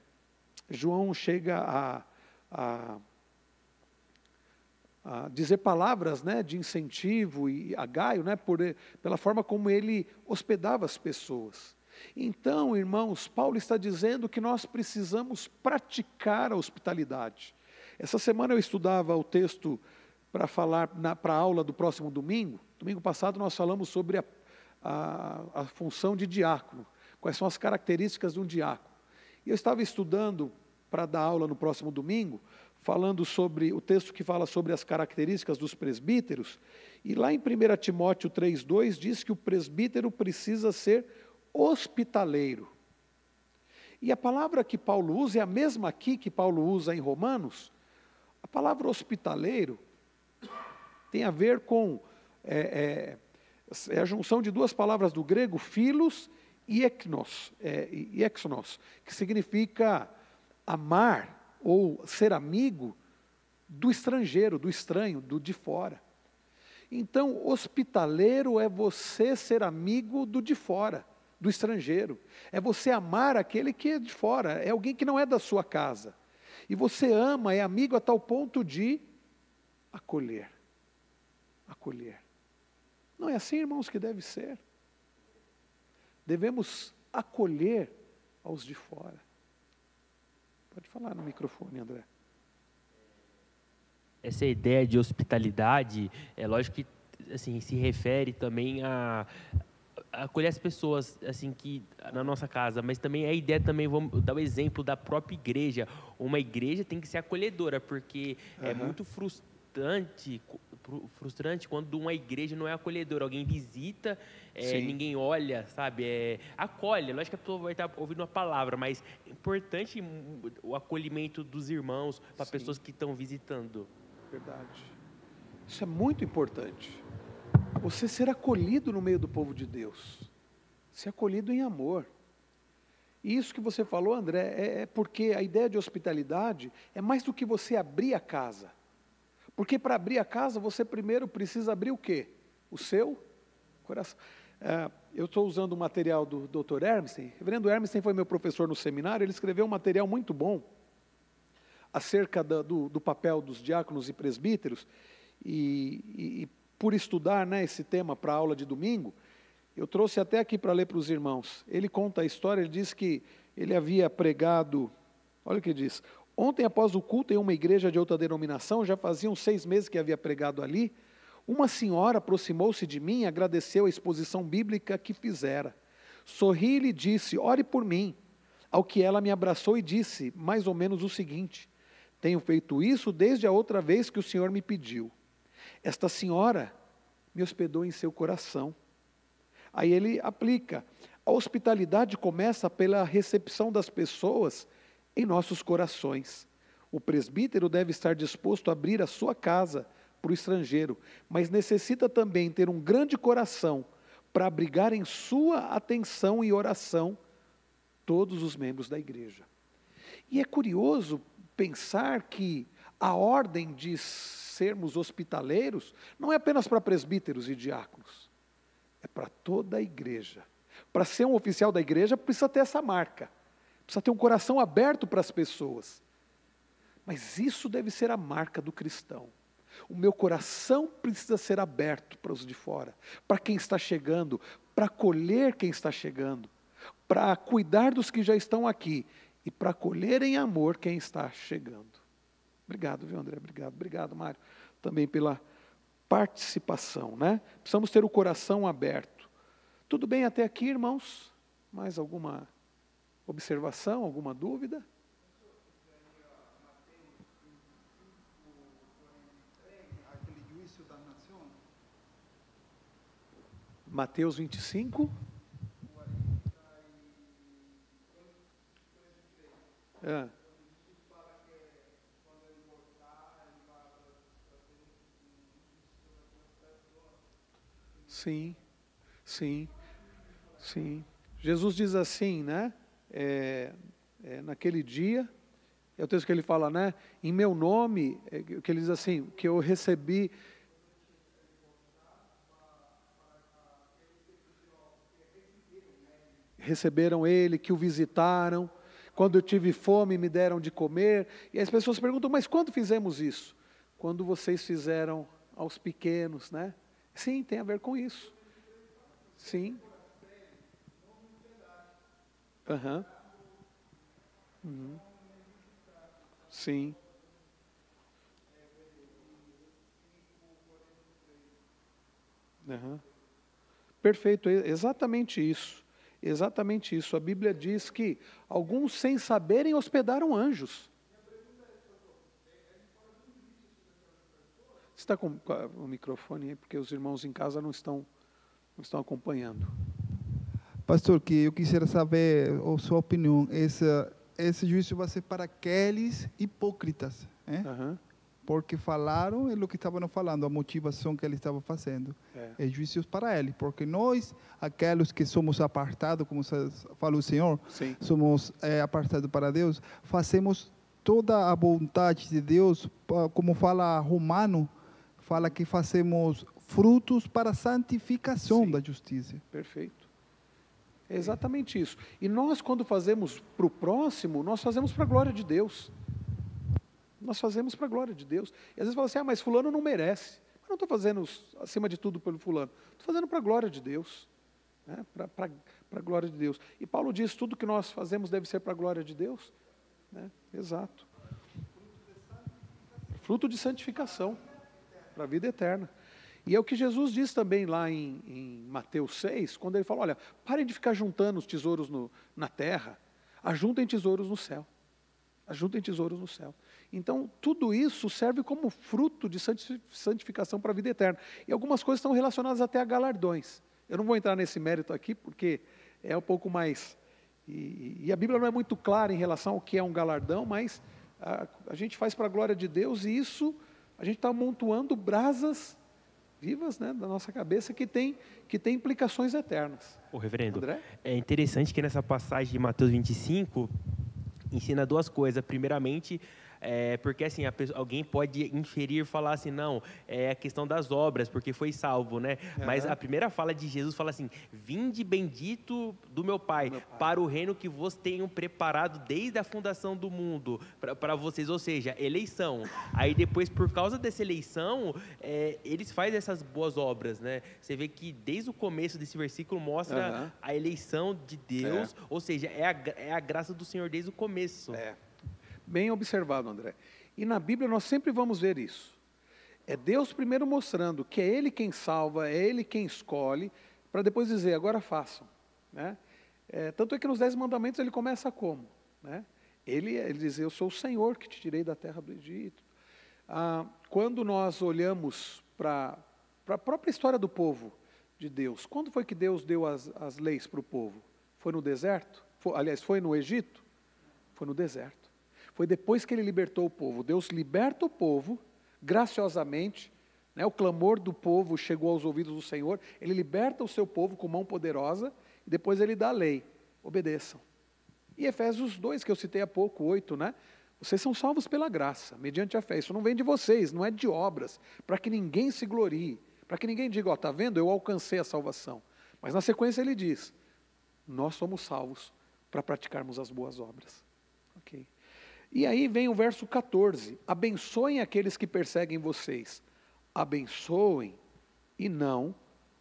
João chega a, a, a, dizer palavras né, de incentivo e a Gaio, né, por, pela forma como ele hospedava as pessoas. Então, irmãos, Paulo está dizendo que nós precisamos praticar a hospitalidade. Essa semana eu estudava o texto para falar para a aula do próximo domingo. Domingo passado nós falamos sobre a, a, a função de diácono, quais são as características de um diácono. E eu estava estudando para dar aula no próximo domingo, falando sobre o texto que fala sobre as características dos presbíteros, e lá em 1 Timóteo 3,2 diz que o presbítero precisa ser hospitaleiro. E a palavra que Paulo usa é a mesma aqui que Paulo usa em Romanos. A palavra hospitaleiro tem a ver com é, é, é a junção de duas palavras do grego, filos e eknos, é, que significa amar ou ser amigo do estrangeiro, do estranho, do de fora. Então, hospitaleiro é você ser amigo do de fora, do estrangeiro. É você amar aquele que é de fora, é alguém que não é da sua casa. E você ama, é amigo a tal ponto de acolher. Acolher. Não é assim, irmãos, que deve ser. Devemos acolher aos de fora. Pode falar no microfone, André. Essa ideia de hospitalidade, é lógico que assim, se refere também a, acolher as pessoas assim que na nossa casa, mas também a ideia também vamos dar o exemplo da própria igreja. Uma igreja tem que ser acolhedora, porque uhum. é muito frustrante frustrante quando uma igreja não é acolhedora. Alguém visita, é, ninguém olha, sabe? É, acolhe. Lógico que a pessoa vai estar ouvindo uma palavra, mas é importante o acolhimento dos irmãos para pessoas que estão visitando. Verdade. Isso é muito importante. Você ser acolhido no meio do povo de Deus. Ser acolhido em amor. E isso que você falou, André, é, é porque a ideia de hospitalidade é mais do que você abrir a casa. Porque para abrir a casa, você primeiro precisa abrir o quê? O seu coração. É, eu estou usando o material do Dr. Hermsen. Reverendo Hermsen foi meu professor no seminário. Ele escreveu um material muito bom acerca do, do, do papel dos diáconos e presbíteros. E, e, e por estudar né, esse tema para a aula de domingo, eu trouxe até aqui para ler para os irmãos. Ele conta a história, ele diz que ele havia pregado, olha o que diz, Ontem, após o culto em uma igreja de outra denominação, já faziam seis meses que havia pregado ali, uma senhora aproximou-se de mim e agradeceu a exposição bíblica que fizera. Sorri e lhe disse: Ore por mim. Ao que ela me abraçou e disse mais ou menos o seguinte: Tenho feito isso desde a outra vez que o Senhor me pediu. Esta senhora me hospedou em seu coração. Aí ele aplica: a hospitalidade começa pela recepção das pessoas em nossos corações. O presbítero deve estar disposto a abrir a sua casa para o estrangeiro, mas necessita também ter um grande coração para abrigar em sua atenção e oração todos os membros da igreja. E é curioso pensar que a ordem de sermos hospitaleiros não é apenas para presbíteros e diáconos, é para toda a igreja. Para ser um oficial da igreja, precisa ter essa marca precisa ter um coração aberto para as pessoas. Mas isso deve ser a marca do cristão. O meu coração precisa ser aberto para os de fora, para quem está chegando, para acolher quem está chegando, para cuidar dos que já estão aqui e para acolher em amor quem está chegando. Obrigado, viu, André? Obrigado, obrigado, Mário, também pela participação, né? Precisamos ter o coração aberto. Tudo bem até aqui, irmãos? Mais alguma Observação, alguma dúvida? Mateus 25. É. Sim, sim, sim. Jesus diz assim, né? É, é, naquele dia, É o texto que ele fala, né? Em meu nome, é, que ele diz assim, que eu recebi. Receberam ele, que o visitaram. Quando eu tive fome, me deram de comer. E as pessoas perguntam, mas quando fizemos isso? Quando vocês fizeram aos pequenos, né? Sim, tem a ver com isso. Sim. Uhum. Uhum. Sim. Uhum. Perfeito, exatamente isso. Exatamente isso. A Bíblia diz que alguns, sem saberem, hospedaram anjos. Você está com o microfone aí, porque os irmãos em casa não estão, não estão acompanhando. Pastor, que eu quisiera saber a sua opinião. Esse, esse juízo vai ser para aqueles hipócritas, né? Uhum. Porque falaram é o que estavam falando, a motivação que ele estava fazendo. É, é juízo para ele, porque nós, aqueles que somos apartados, como falou o Senhor, Sim. somos é, apartados para Deus, fazemos toda a vontade de Deus, como fala Romano, fala que fazemos frutos para a santificação Sim. da justiça. Perfeito. É exatamente isso. E nós, quando fazemos para o próximo, nós fazemos para a glória de Deus. Nós fazemos para a glória de Deus. E às vezes fala assim, ah, mas fulano não merece. Eu não estou fazendo, acima de tudo, pelo fulano. Estou fazendo para a glória de Deus. Né? Para a glória de Deus. E Paulo diz, tudo que nós fazemos deve ser para a glória de Deus. Né? Exato. Fruto de santificação para a vida eterna. E é o que Jesus diz também lá em, em, Mateus 6, quando ele fala: olha, parem de ficar juntando os tesouros no, na terra, ajuntem tesouros no céu. Ajuntem tesouros no céu. Então, tudo isso serve como fruto de santificação para a vida eterna. E algumas coisas estão relacionadas até a galardões. Eu não vou entrar nesse mérito aqui, porque é um pouco mais. E, e a Bíblia não é muito clara em relação ao que é um galardão, mas a, a gente faz para a glória de Deus e isso a gente está amontoando brasas vivas né, da nossa cabeça que tem, que tem implicações eternas. O reverendo, André? é interessante que nessa passagem de Mateus 25 ensina duas coisas. Primeiramente, é, porque assim, pessoa, alguém pode inferir, falar assim, não, é a questão das obras, porque foi salvo, né? Uhum. Mas a primeira fala de Jesus fala assim: Vinde bendito do meu pai, meu pai, para o reino que vos tenho preparado desde a fundação do mundo, para vocês, ou seja, eleição. Aí depois, por causa dessa eleição, é, eles fazem essas boas obras, né? Você vê que desde o começo desse versículo mostra uhum. a eleição de Deus, é. ou seja, é a, é a graça do Senhor desde o começo. É. Bem observado, André. E na Bíblia nós sempre vamos ver isso. É Deus primeiro mostrando que é Ele quem salva, é Ele quem escolhe, para depois dizer, agora façam. Né? É, tanto é que nos Dez Mandamentos ele começa como? Né? Ele, ele diz, eu sou o Senhor que te tirei da terra do Egito. Ah, quando nós olhamos para a própria história do povo de Deus, quando foi que Deus deu as, as leis para o povo? Foi no deserto? Foi, aliás, foi no Egito? Foi no deserto. Foi depois que ele libertou o povo. Deus liberta o povo, graciosamente, né, o clamor do povo chegou aos ouvidos do Senhor, ele liberta o seu povo com mão poderosa, e depois ele dá a lei: obedeçam. E Efésios 2, que eu citei há pouco, 8, né? Vocês são salvos pela graça, mediante a fé. Isso não vem de vocês, não é de obras, para que ninguém se glorie, para que ninguém diga, ó, está vendo, eu alcancei a salvação. Mas na sequência ele diz: nós somos salvos para praticarmos as boas obras. E aí vem o verso 14: abençoem aqueles que perseguem vocês, abençoem e não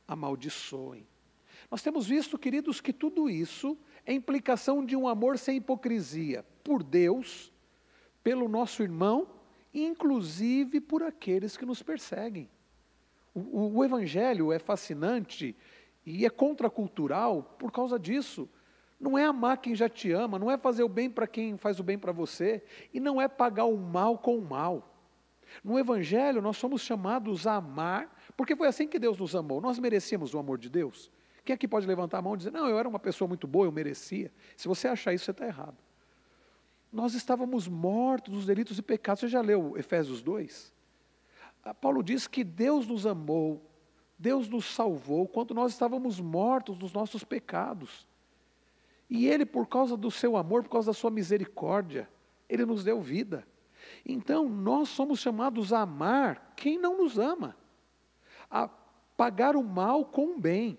amaldiçoem. Nós temos visto, queridos, que tudo isso é implicação de um amor sem hipocrisia por Deus, pelo nosso irmão, inclusive por aqueles que nos perseguem. O, o Evangelho é fascinante e é contracultural por causa disso. Não é amar quem já te ama, não é fazer o bem para quem faz o bem para você, e não é pagar o mal com o mal. No Evangelho, nós somos chamados a amar, porque foi assim que Deus nos amou. Nós merecíamos o amor de Deus. Quem aqui pode levantar a mão e dizer, não, eu era uma pessoa muito boa, eu merecia? Se você achar isso, você está errado. Nós estávamos mortos dos delitos e pecados. Você já leu Efésios 2? Ah, Paulo diz que Deus nos amou, Deus nos salvou, quando nós estávamos mortos dos nossos pecados. E Ele, por causa do seu amor, por causa da sua misericórdia, Ele nos deu vida. Então, nós somos chamados a amar quem não nos ama, a pagar o mal com o bem.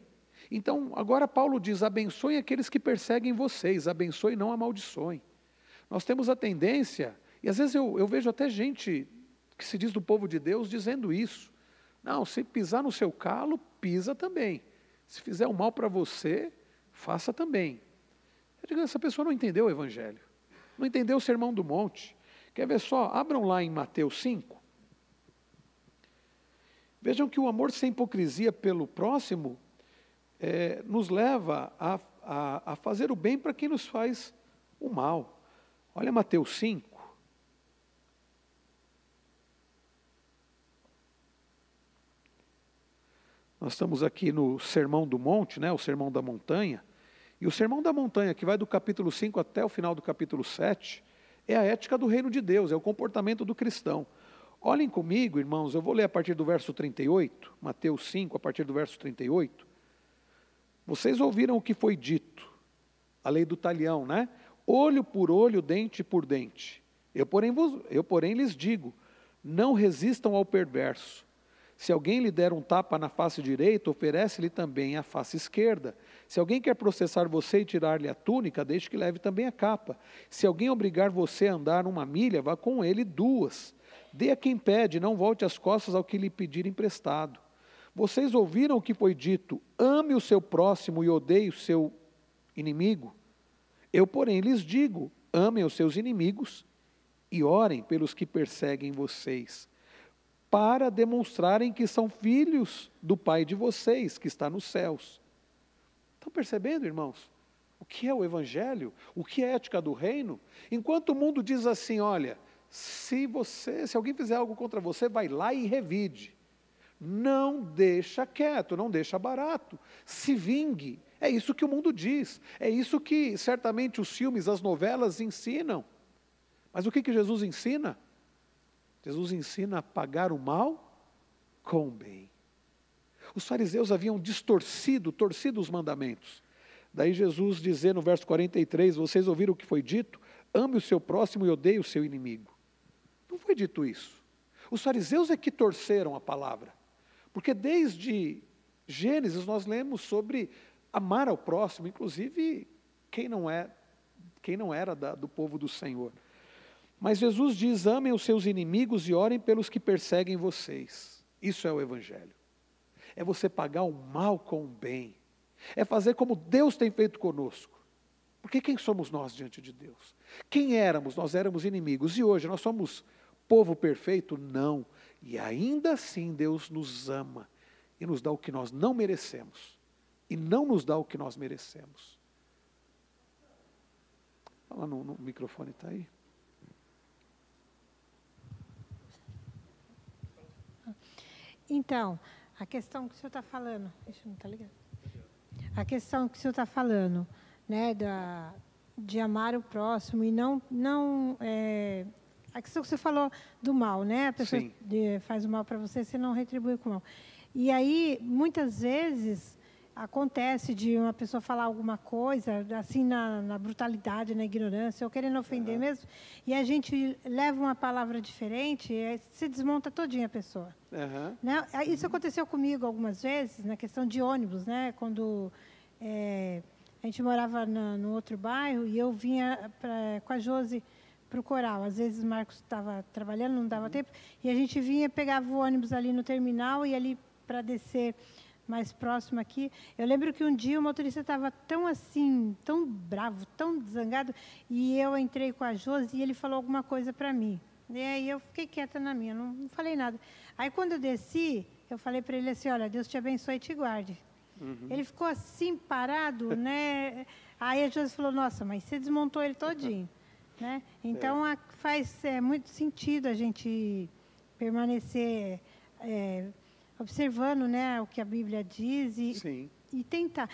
Então, agora Paulo diz: abençoe aqueles que perseguem vocês, abençoe, não amaldiçoem. Nós temos a tendência, e às vezes eu, eu vejo até gente que se diz do povo de Deus dizendo isso. Não, se pisar no seu calo, pisa também. Se fizer o mal para você, faça também. Eu digo, essa pessoa não entendeu o Evangelho, não entendeu o Sermão do Monte. Quer ver só? Abram lá em Mateus 5. Vejam que o amor sem hipocrisia pelo próximo é, nos leva a, a, a fazer o bem para quem nos faz o mal. Olha Mateus 5. Nós estamos aqui no Sermão do Monte, né, o Sermão da Montanha. E o Sermão da Montanha, que vai do capítulo 5 até o final do capítulo 7, é a ética do reino de Deus, é o comportamento do cristão. Olhem comigo, irmãos, eu vou ler a partir do verso 38, Mateus 5, a partir do verso 38. Vocês ouviram o que foi dito, a lei do talhão, né? Olho por olho, dente por dente. Eu porém, vos, eu, porém, lhes digo: não resistam ao perverso. Se alguém lhe der um tapa na face direita, oferece-lhe também a face esquerda. Se alguém quer processar você e tirar-lhe a túnica, deixe que leve também a capa. Se alguém obrigar você a andar uma milha, vá com ele duas. Dê a quem pede, não volte as costas ao que lhe pedir emprestado. Vocês ouviram o que foi dito: ame o seu próximo e odeie o seu inimigo. Eu, porém, lhes digo: amem os seus inimigos e orem pelos que perseguem vocês, para demonstrarem que são filhos do Pai de vocês, que está nos céus. Estão percebendo, irmãos? O que é o Evangelho? O que é ética do reino? Enquanto o mundo diz assim: olha, se você, se alguém fizer algo contra você, vai lá e revide. Não deixa quieto, não deixa barato. Se vingue. É isso que o mundo diz. É isso que certamente os filmes, as novelas ensinam. Mas o que, que Jesus ensina? Jesus ensina a pagar o mal com o bem. Os fariseus haviam distorcido, torcido os mandamentos. Daí Jesus dizer no verso 43, vocês ouviram o que foi dito? Ame o seu próximo e odeie o seu inimigo. Não foi dito isso. Os fariseus é que torceram a palavra. Porque desde Gênesis nós lemos sobre amar ao próximo, inclusive quem não é, quem não era da, do povo do Senhor. Mas Jesus diz: amem os seus inimigos e orem pelos que perseguem vocês. Isso é o Evangelho. É você pagar o mal com o bem. É fazer como Deus tem feito conosco. Porque quem somos nós diante de Deus? Quem éramos? Nós éramos inimigos. E hoje nós somos povo perfeito? Não. E ainda assim Deus nos ama e nos dá o que nós não merecemos. E não nos dá o que nós merecemos. Fala no, no microfone, está aí. Então, a questão que o senhor está falando, eu não está ligado. A questão que o senhor está falando, né, da, de amar o próximo e não, não é, a questão que você falou do mal, né? A pessoa de, faz o mal para você, você não retribui com o mal. E aí, muitas vezes, acontece de uma pessoa falar alguma coisa, assim, na, na brutalidade, na ignorância, ou querendo ofender uhum. mesmo, e a gente leva uma palavra diferente, e se desmonta todinha a pessoa. Uhum. Né? Isso aconteceu comigo algumas vezes, na questão de ônibus, né? Quando é, a gente morava no, no outro bairro, e eu vinha pra, com a Josi para o coral. Às vezes o Marcos estava trabalhando, não dava tempo, e a gente vinha, pegava o ônibus ali no terminal e ali para descer mais próximo aqui. Eu lembro que um dia o motorista estava tão assim, tão bravo, tão zangado, e eu entrei com a Josi e ele falou alguma coisa para mim. E aí eu fiquei quieta na minha, não, não falei nada. Aí quando eu desci, eu falei para ele assim, olha, Deus te abençoe e te guarde. Uhum. Ele ficou assim, parado, [laughs] né? Aí a Josi falou, nossa, mas você desmontou ele todinho. [laughs] Né? Então, é. faz é, muito sentido a gente permanecer é, observando né, o que a Bíblia diz e, Sim. e tentar.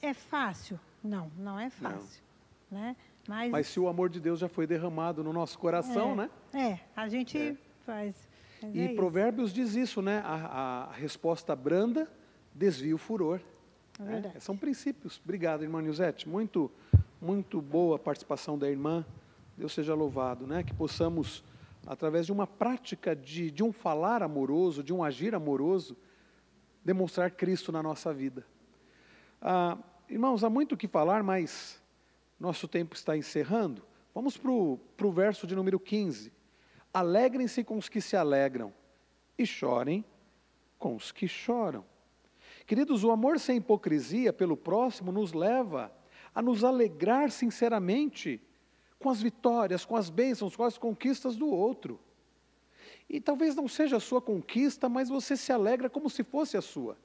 É fácil? Não, não é fácil. Não. Né? Mas, Mas se o amor de Deus já foi derramado no nosso coração, é, né? É, a gente é. faz. E é Provérbios diz isso, né? A, a, resposta branda desvia o furor. É né? São princípios. Obrigado, irmã Nilzete. Muito, muito boa a participação da irmã Deus seja louvado, né? Que possamos, através de uma prática de, de um falar amoroso, de um agir amoroso, demonstrar Cristo na nossa vida. Ah, irmãos, há muito o que falar, mas nosso tempo está encerrando. Vamos para o verso de número 15. Alegrem-se com os que se alegram, e chorem com os que choram. Queridos, o amor sem hipocrisia pelo próximo nos leva a nos alegrar sinceramente com as vitórias, com as bênçãos, com as conquistas do outro. E talvez não seja a sua conquista, mas você se alegra como se fosse a sua.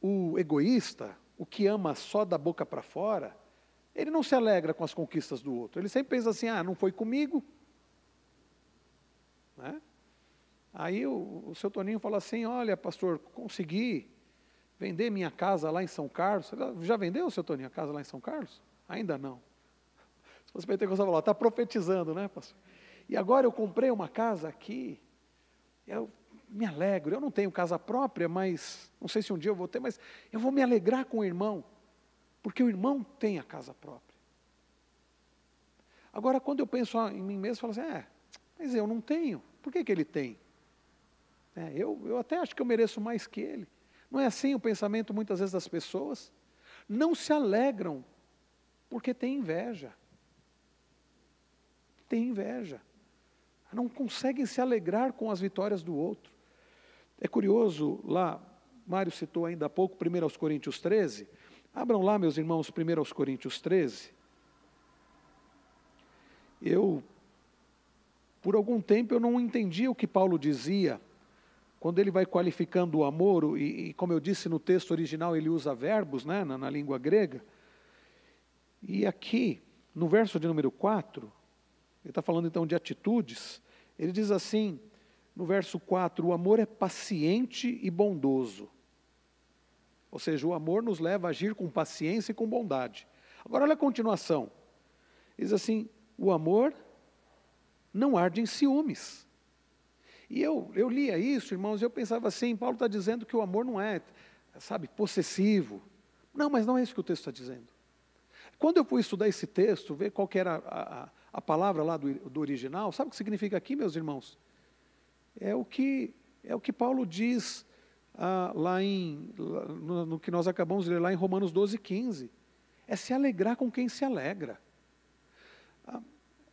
O egoísta, o que ama só da boca para fora, ele não se alegra com as conquistas do outro. Ele sempre pensa assim: ah, não foi comigo. Né? Aí o, o seu Toninho fala assim: olha, pastor, consegui vender minha casa lá em São Carlos. Já vendeu, seu Toninho, a casa lá em São Carlos? Ainda não. Se você pentecostal falar, está profetizando, né, pastor? E agora eu comprei uma casa aqui, eu me alegro. Eu não tenho casa própria, mas não sei se um dia eu vou ter, mas eu vou me alegrar com o irmão, porque o irmão tem a casa própria. Agora, quando eu penso em mim mesmo, eu falo assim: é, mas eu não tenho, por que, que ele tem? É, eu, eu até acho que eu mereço mais que ele. Não é assim o pensamento muitas vezes das pessoas? Não se alegram porque tem inveja têm inveja, não conseguem se alegrar com as vitórias do outro. É curioso, lá, Mário citou ainda há pouco, 1 aos Coríntios 13. Abram lá, meus irmãos, 1 aos Coríntios 13. Eu, por algum tempo, eu não entendia o que Paulo dizia, quando ele vai qualificando o amor, e, e como eu disse no texto original, ele usa verbos né, na, na língua grega. E aqui, no verso de número 4, ele está falando então de atitudes. Ele diz assim, no verso 4: o amor é paciente e bondoso. Ou seja, o amor nos leva a agir com paciência e com bondade. Agora, olha a continuação. Diz assim: o amor não arde em ciúmes. E eu, eu lia isso, irmãos, e eu pensava assim: Paulo está dizendo que o amor não é, sabe, possessivo. Não, mas não é isso que o texto está dizendo. Quando eu fui estudar esse texto, ver qual era a, a, a palavra lá do, do original, sabe o que significa aqui, meus irmãos? É o que, é o que Paulo diz ah, lá em, no, no, que nós acabamos de ler lá em Romanos 12, 15. É se alegrar com quem se alegra. Ah,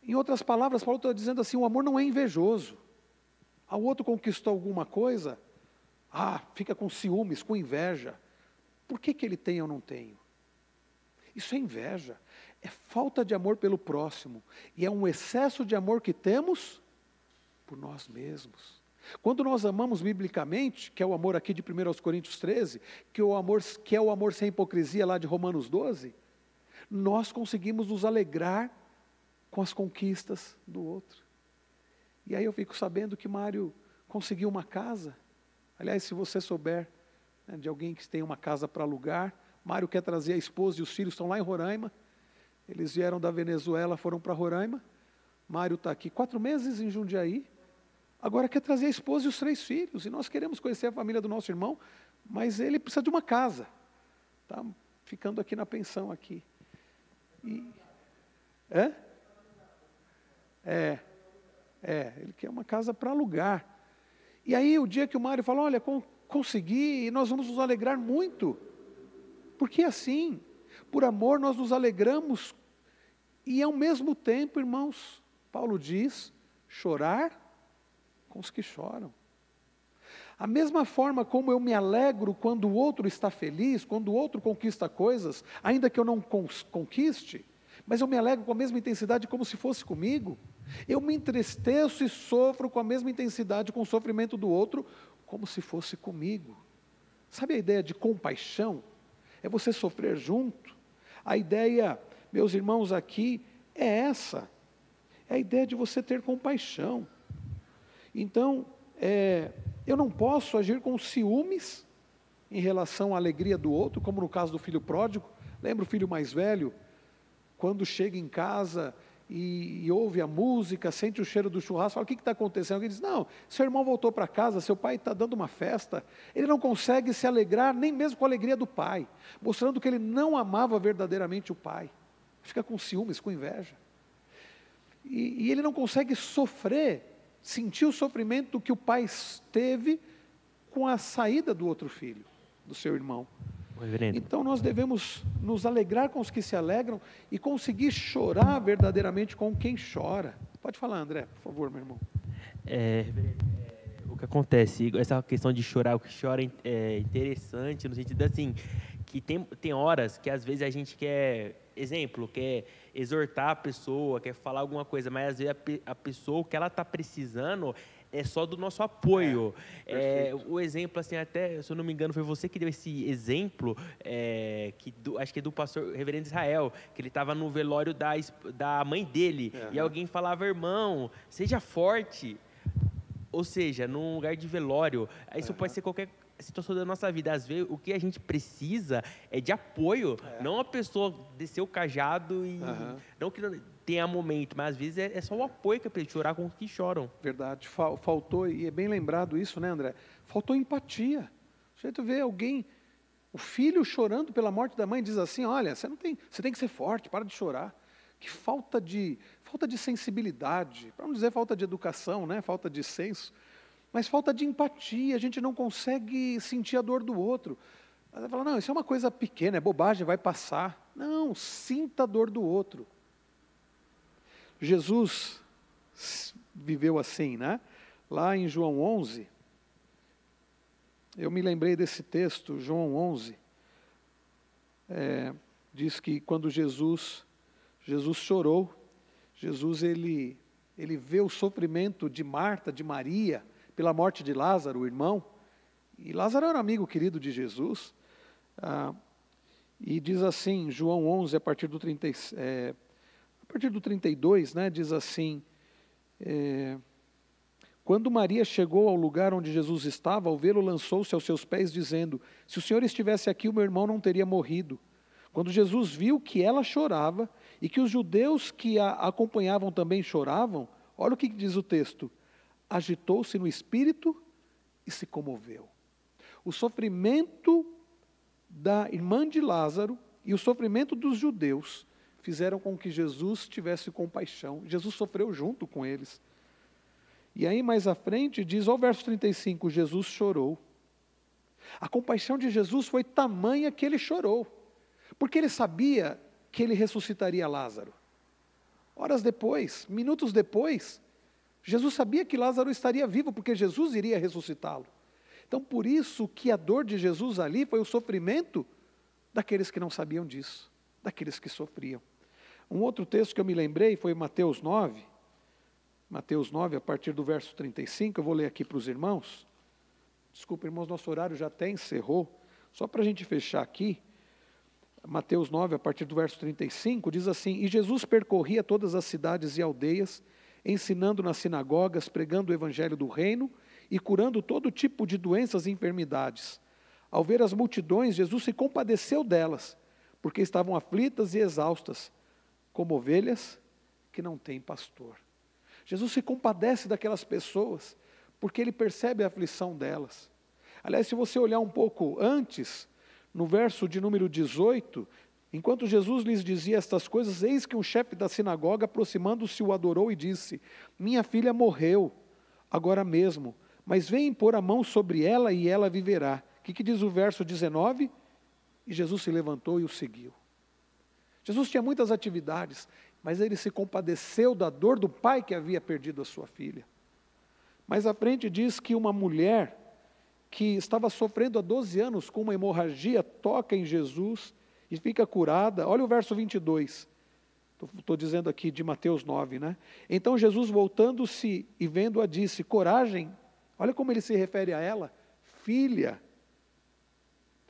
em outras palavras, Paulo está dizendo assim: o amor não é invejoso. A outro conquistou alguma coisa, ah, fica com ciúmes, com inveja. Por que, que ele tem ou não tenho? Isso é inveja é falta de amor pelo próximo e é um excesso de amor que temos por nós mesmos. Quando nós amamos biblicamente, que é o amor aqui de 1 aos Coríntios 13, que, é o amor, que é o amor sem hipocrisia lá de Romanos 12, nós conseguimos nos alegrar com as conquistas do outro. E aí eu fico sabendo que Mário conseguiu uma casa. Aliás, se você souber né, de alguém que tem uma casa para alugar, Mário quer trazer a esposa e os filhos estão lá em Roraima. Eles vieram da Venezuela, foram para Roraima. Mário está aqui quatro meses em Jundiaí. Agora quer trazer a esposa e os três filhos. E nós queremos conhecer a família do nosso irmão, mas ele precisa de uma casa. Está ficando aqui na pensão aqui. E, é? É. É, ele quer uma casa para alugar. E aí o dia que o Mário falou, olha, consegui, e nós vamos nos alegrar muito. Porque assim, por amor nós nos alegramos e ao mesmo tempo, irmãos, Paulo diz, chorar com os que choram. A mesma forma como eu me alegro quando o outro está feliz, quando o outro conquista coisas, ainda que eu não conquiste, mas eu me alegro com a mesma intensidade como se fosse comigo. Eu me entristeço e sofro com a mesma intensidade com o sofrimento do outro, como se fosse comigo. Sabe a ideia de compaixão? É você sofrer junto. A ideia, meus irmãos, aqui é essa. É a ideia de você ter compaixão. Então, é, eu não posso agir com ciúmes em relação à alegria do outro, como no caso do filho pródigo. Lembra o filho mais velho? Quando chega em casa e, e, ouve a música, sente o cheiro do churrasco, fala, o que está acontecendo? Alguém diz, não, seu irmão voltou para casa, seu pai está dando uma festa, ele não consegue se alegrar nem mesmo com a alegria do pai, mostrando que ele não amava verdadeiramente o pai, fica com ciúmes, com inveja. E, e ele não consegue sofrer, sentir o sofrimento que o pai teve com a saída do outro filho, do seu irmão. Reverendo. Então nós devemos nos alegrar com os que se alegram e conseguir chorar verdadeiramente com quem chora. Pode falar, André, por favor, meu irmão. É, é, o que acontece, essa questão de chorar, o que chora é, é interessante no sentido assim, que tem, tem horas que às vezes a gente quer, exemplo, quer exortar a pessoa, quer falar alguma coisa, mas às vezes a, a pessoa, o que ela está precisando é só do nosso apoio. É, é, o exemplo, assim, até, se eu não me engano, foi você que deu esse exemplo, é, que do, acho que é do pastor Reverendo Israel, que ele estava no velório da, da mãe dele, uhum. e alguém falava, irmão, seja forte. Ou seja, num lugar de velório, isso uhum. pode ser qualquer situação da nossa vida. Às vezes, o que a gente precisa é de apoio, é. não a pessoa descer o cajado e. Uhum. Não que tenha momento, mas às vezes é, é só o apoio que é para chorar com os que choram. Verdade. Faltou, e é bem lembrado isso, né, André? Faltou empatia. O jeito vê alguém, o filho chorando pela morte da mãe, diz assim: olha, você não tem, você tem que ser forte, para de chorar. Que falta de, falta de sensibilidade, para não dizer falta de educação, né? falta de senso, mas falta de empatia, a gente não consegue sentir a dor do outro. Ela fala, não, isso é uma coisa pequena, é bobagem, vai passar. Não, sinta a dor do outro. Jesus viveu assim, né? Lá em João 11, eu me lembrei desse texto, João 11, é, diz que quando Jesus, Jesus chorou, Jesus ele, ele vê o sofrimento de Marta, de Maria, pela morte de Lázaro, o irmão, e Lázaro era um amigo querido de Jesus, ah, e diz assim, João 11, a partir do 30, é, a partir do 32, né, diz assim: é, Quando Maria chegou ao lugar onde Jesus estava, ao vê-lo, lançou-se aos seus pés, dizendo: Se o Senhor estivesse aqui, o meu irmão não teria morrido. Quando Jesus viu que ela chorava e que os judeus que a acompanhavam também choravam, olha o que diz o texto: agitou-se no espírito e se comoveu. O sofrimento da irmã de Lázaro e o sofrimento dos judeus fizeram com que Jesus tivesse compaixão. Jesus sofreu junto com eles. E aí, mais à frente, diz, ao verso 35, Jesus chorou. A compaixão de Jesus foi tamanha que ele chorou, porque ele sabia que ele ressuscitaria Lázaro. Horas depois, minutos depois, Jesus sabia que Lázaro estaria vivo, porque Jesus iria ressuscitá-lo. Então, por isso que a dor de Jesus ali foi o sofrimento daqueles que não sabiam disso, daqueles que sofriam. Um outro texto que eu me lembrei foi Mateus 9. Mateus 9, a partir do verso 35, eu vou ler aqui para os irmãos. Desculpa, irmãos, nosso horário já até encerrou. Só para a gente fechar aqui, Mateus 9, a partir do verso 35, diz assim: E Jesus percorria todas as cidades e aldeias, ensinando nas sinagogas, pregando o evangelho do reino e curando todo tipo de doenças e enfermidades. Ao ver as multidões, Jesus se compadeceu delas, porque estavam aflitas e exaustas como ovelhas que não têm pastor. Jesus se compadece daquelas pessoas, porque ele percebe a aflição delas. Aliás, se você olhar um pouco antes, no verso de número 18, enquanto Jesus lhes dizia estas coisas, eis que um chefe da sinagoga, aproximando-se, o adorou e disse: Minha filha morreu, agora mesmo, mas vem pôr a mão sobre ela e ela viverá. O que, que diz o verso 19? E Jesus se levantou e o seguiu. Jesus tinha muitas atividades, mas ele se compadeceu da dor do pai que havia perdido a sua filha. Mais à frente diz que uma mulher que estava sofrendo há 12 anos com uma hemorragia toca em Jesus e fica curada. Olha o verso 22. Estou dizendo aqui de Mateus 9, né? Então Jesus, voltando-se e vendo-a, disse: Coragem, olha como ele se refere a ela, filha,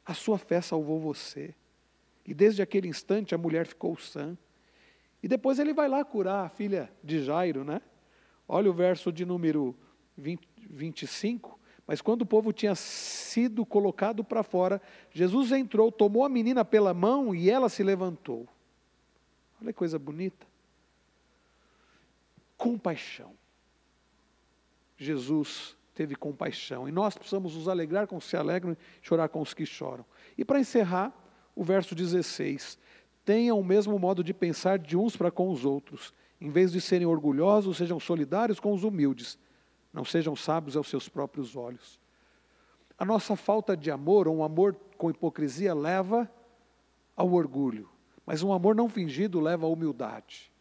a sua fé salvou você. E desde aquele instante a mulher ficou sã. E depois ele vai lá curar a filha de Jairo, né? Olha o verso de número 20, 25. Mas quando o povo tinha sido colocado para fora, Jesus entrou, tomou a menina pela mão e ela se levantou. Olha que coisa bonita. Compaixão. Jesus teve compaixão. E nós precisamos nos alegrar com os que se alegram e chorar com os que choram. E para encerrar, o verso 16: Tenham o mesmo modo de pensar de uns para com os outros, Em vez de serem orgulhosos, sejam solidários com os humildes. Não sejam sábios aos seus próprios olhos. A nossa falta de amor, ou um amor com hipocrisia, leva ao orgulho. Mas um amor não fingido leva à humildade,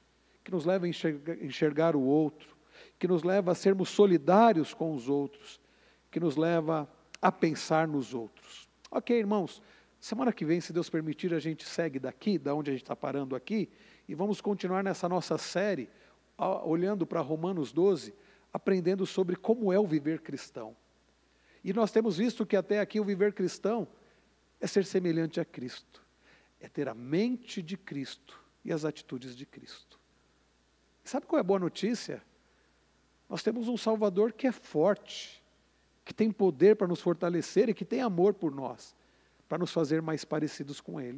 que nos leva a enxergar, enxergar o outro, que nos leva a sermos solidários com os outros, que nos leva a pensar nos outros. Ok, irmãos, semana que vem, se Deus permitir, a gente segue daqui, da onde a gente está parando aqui, e vamos continuar nessa nossa série, olhando para Romanos 12, aprendendo sobre como é o viver cristão. E nós temos visto que até aqui o viver cristão é ser semelhante a Cristo, é ter a mente de Cristo e as atitudes de Cristo. Sabe qual é a boa notícia? Nós temos um Salvador que é forte, que tem poder para nos fortalecer e que tem amor por nós, para nos fazer mais parecidos com Ele.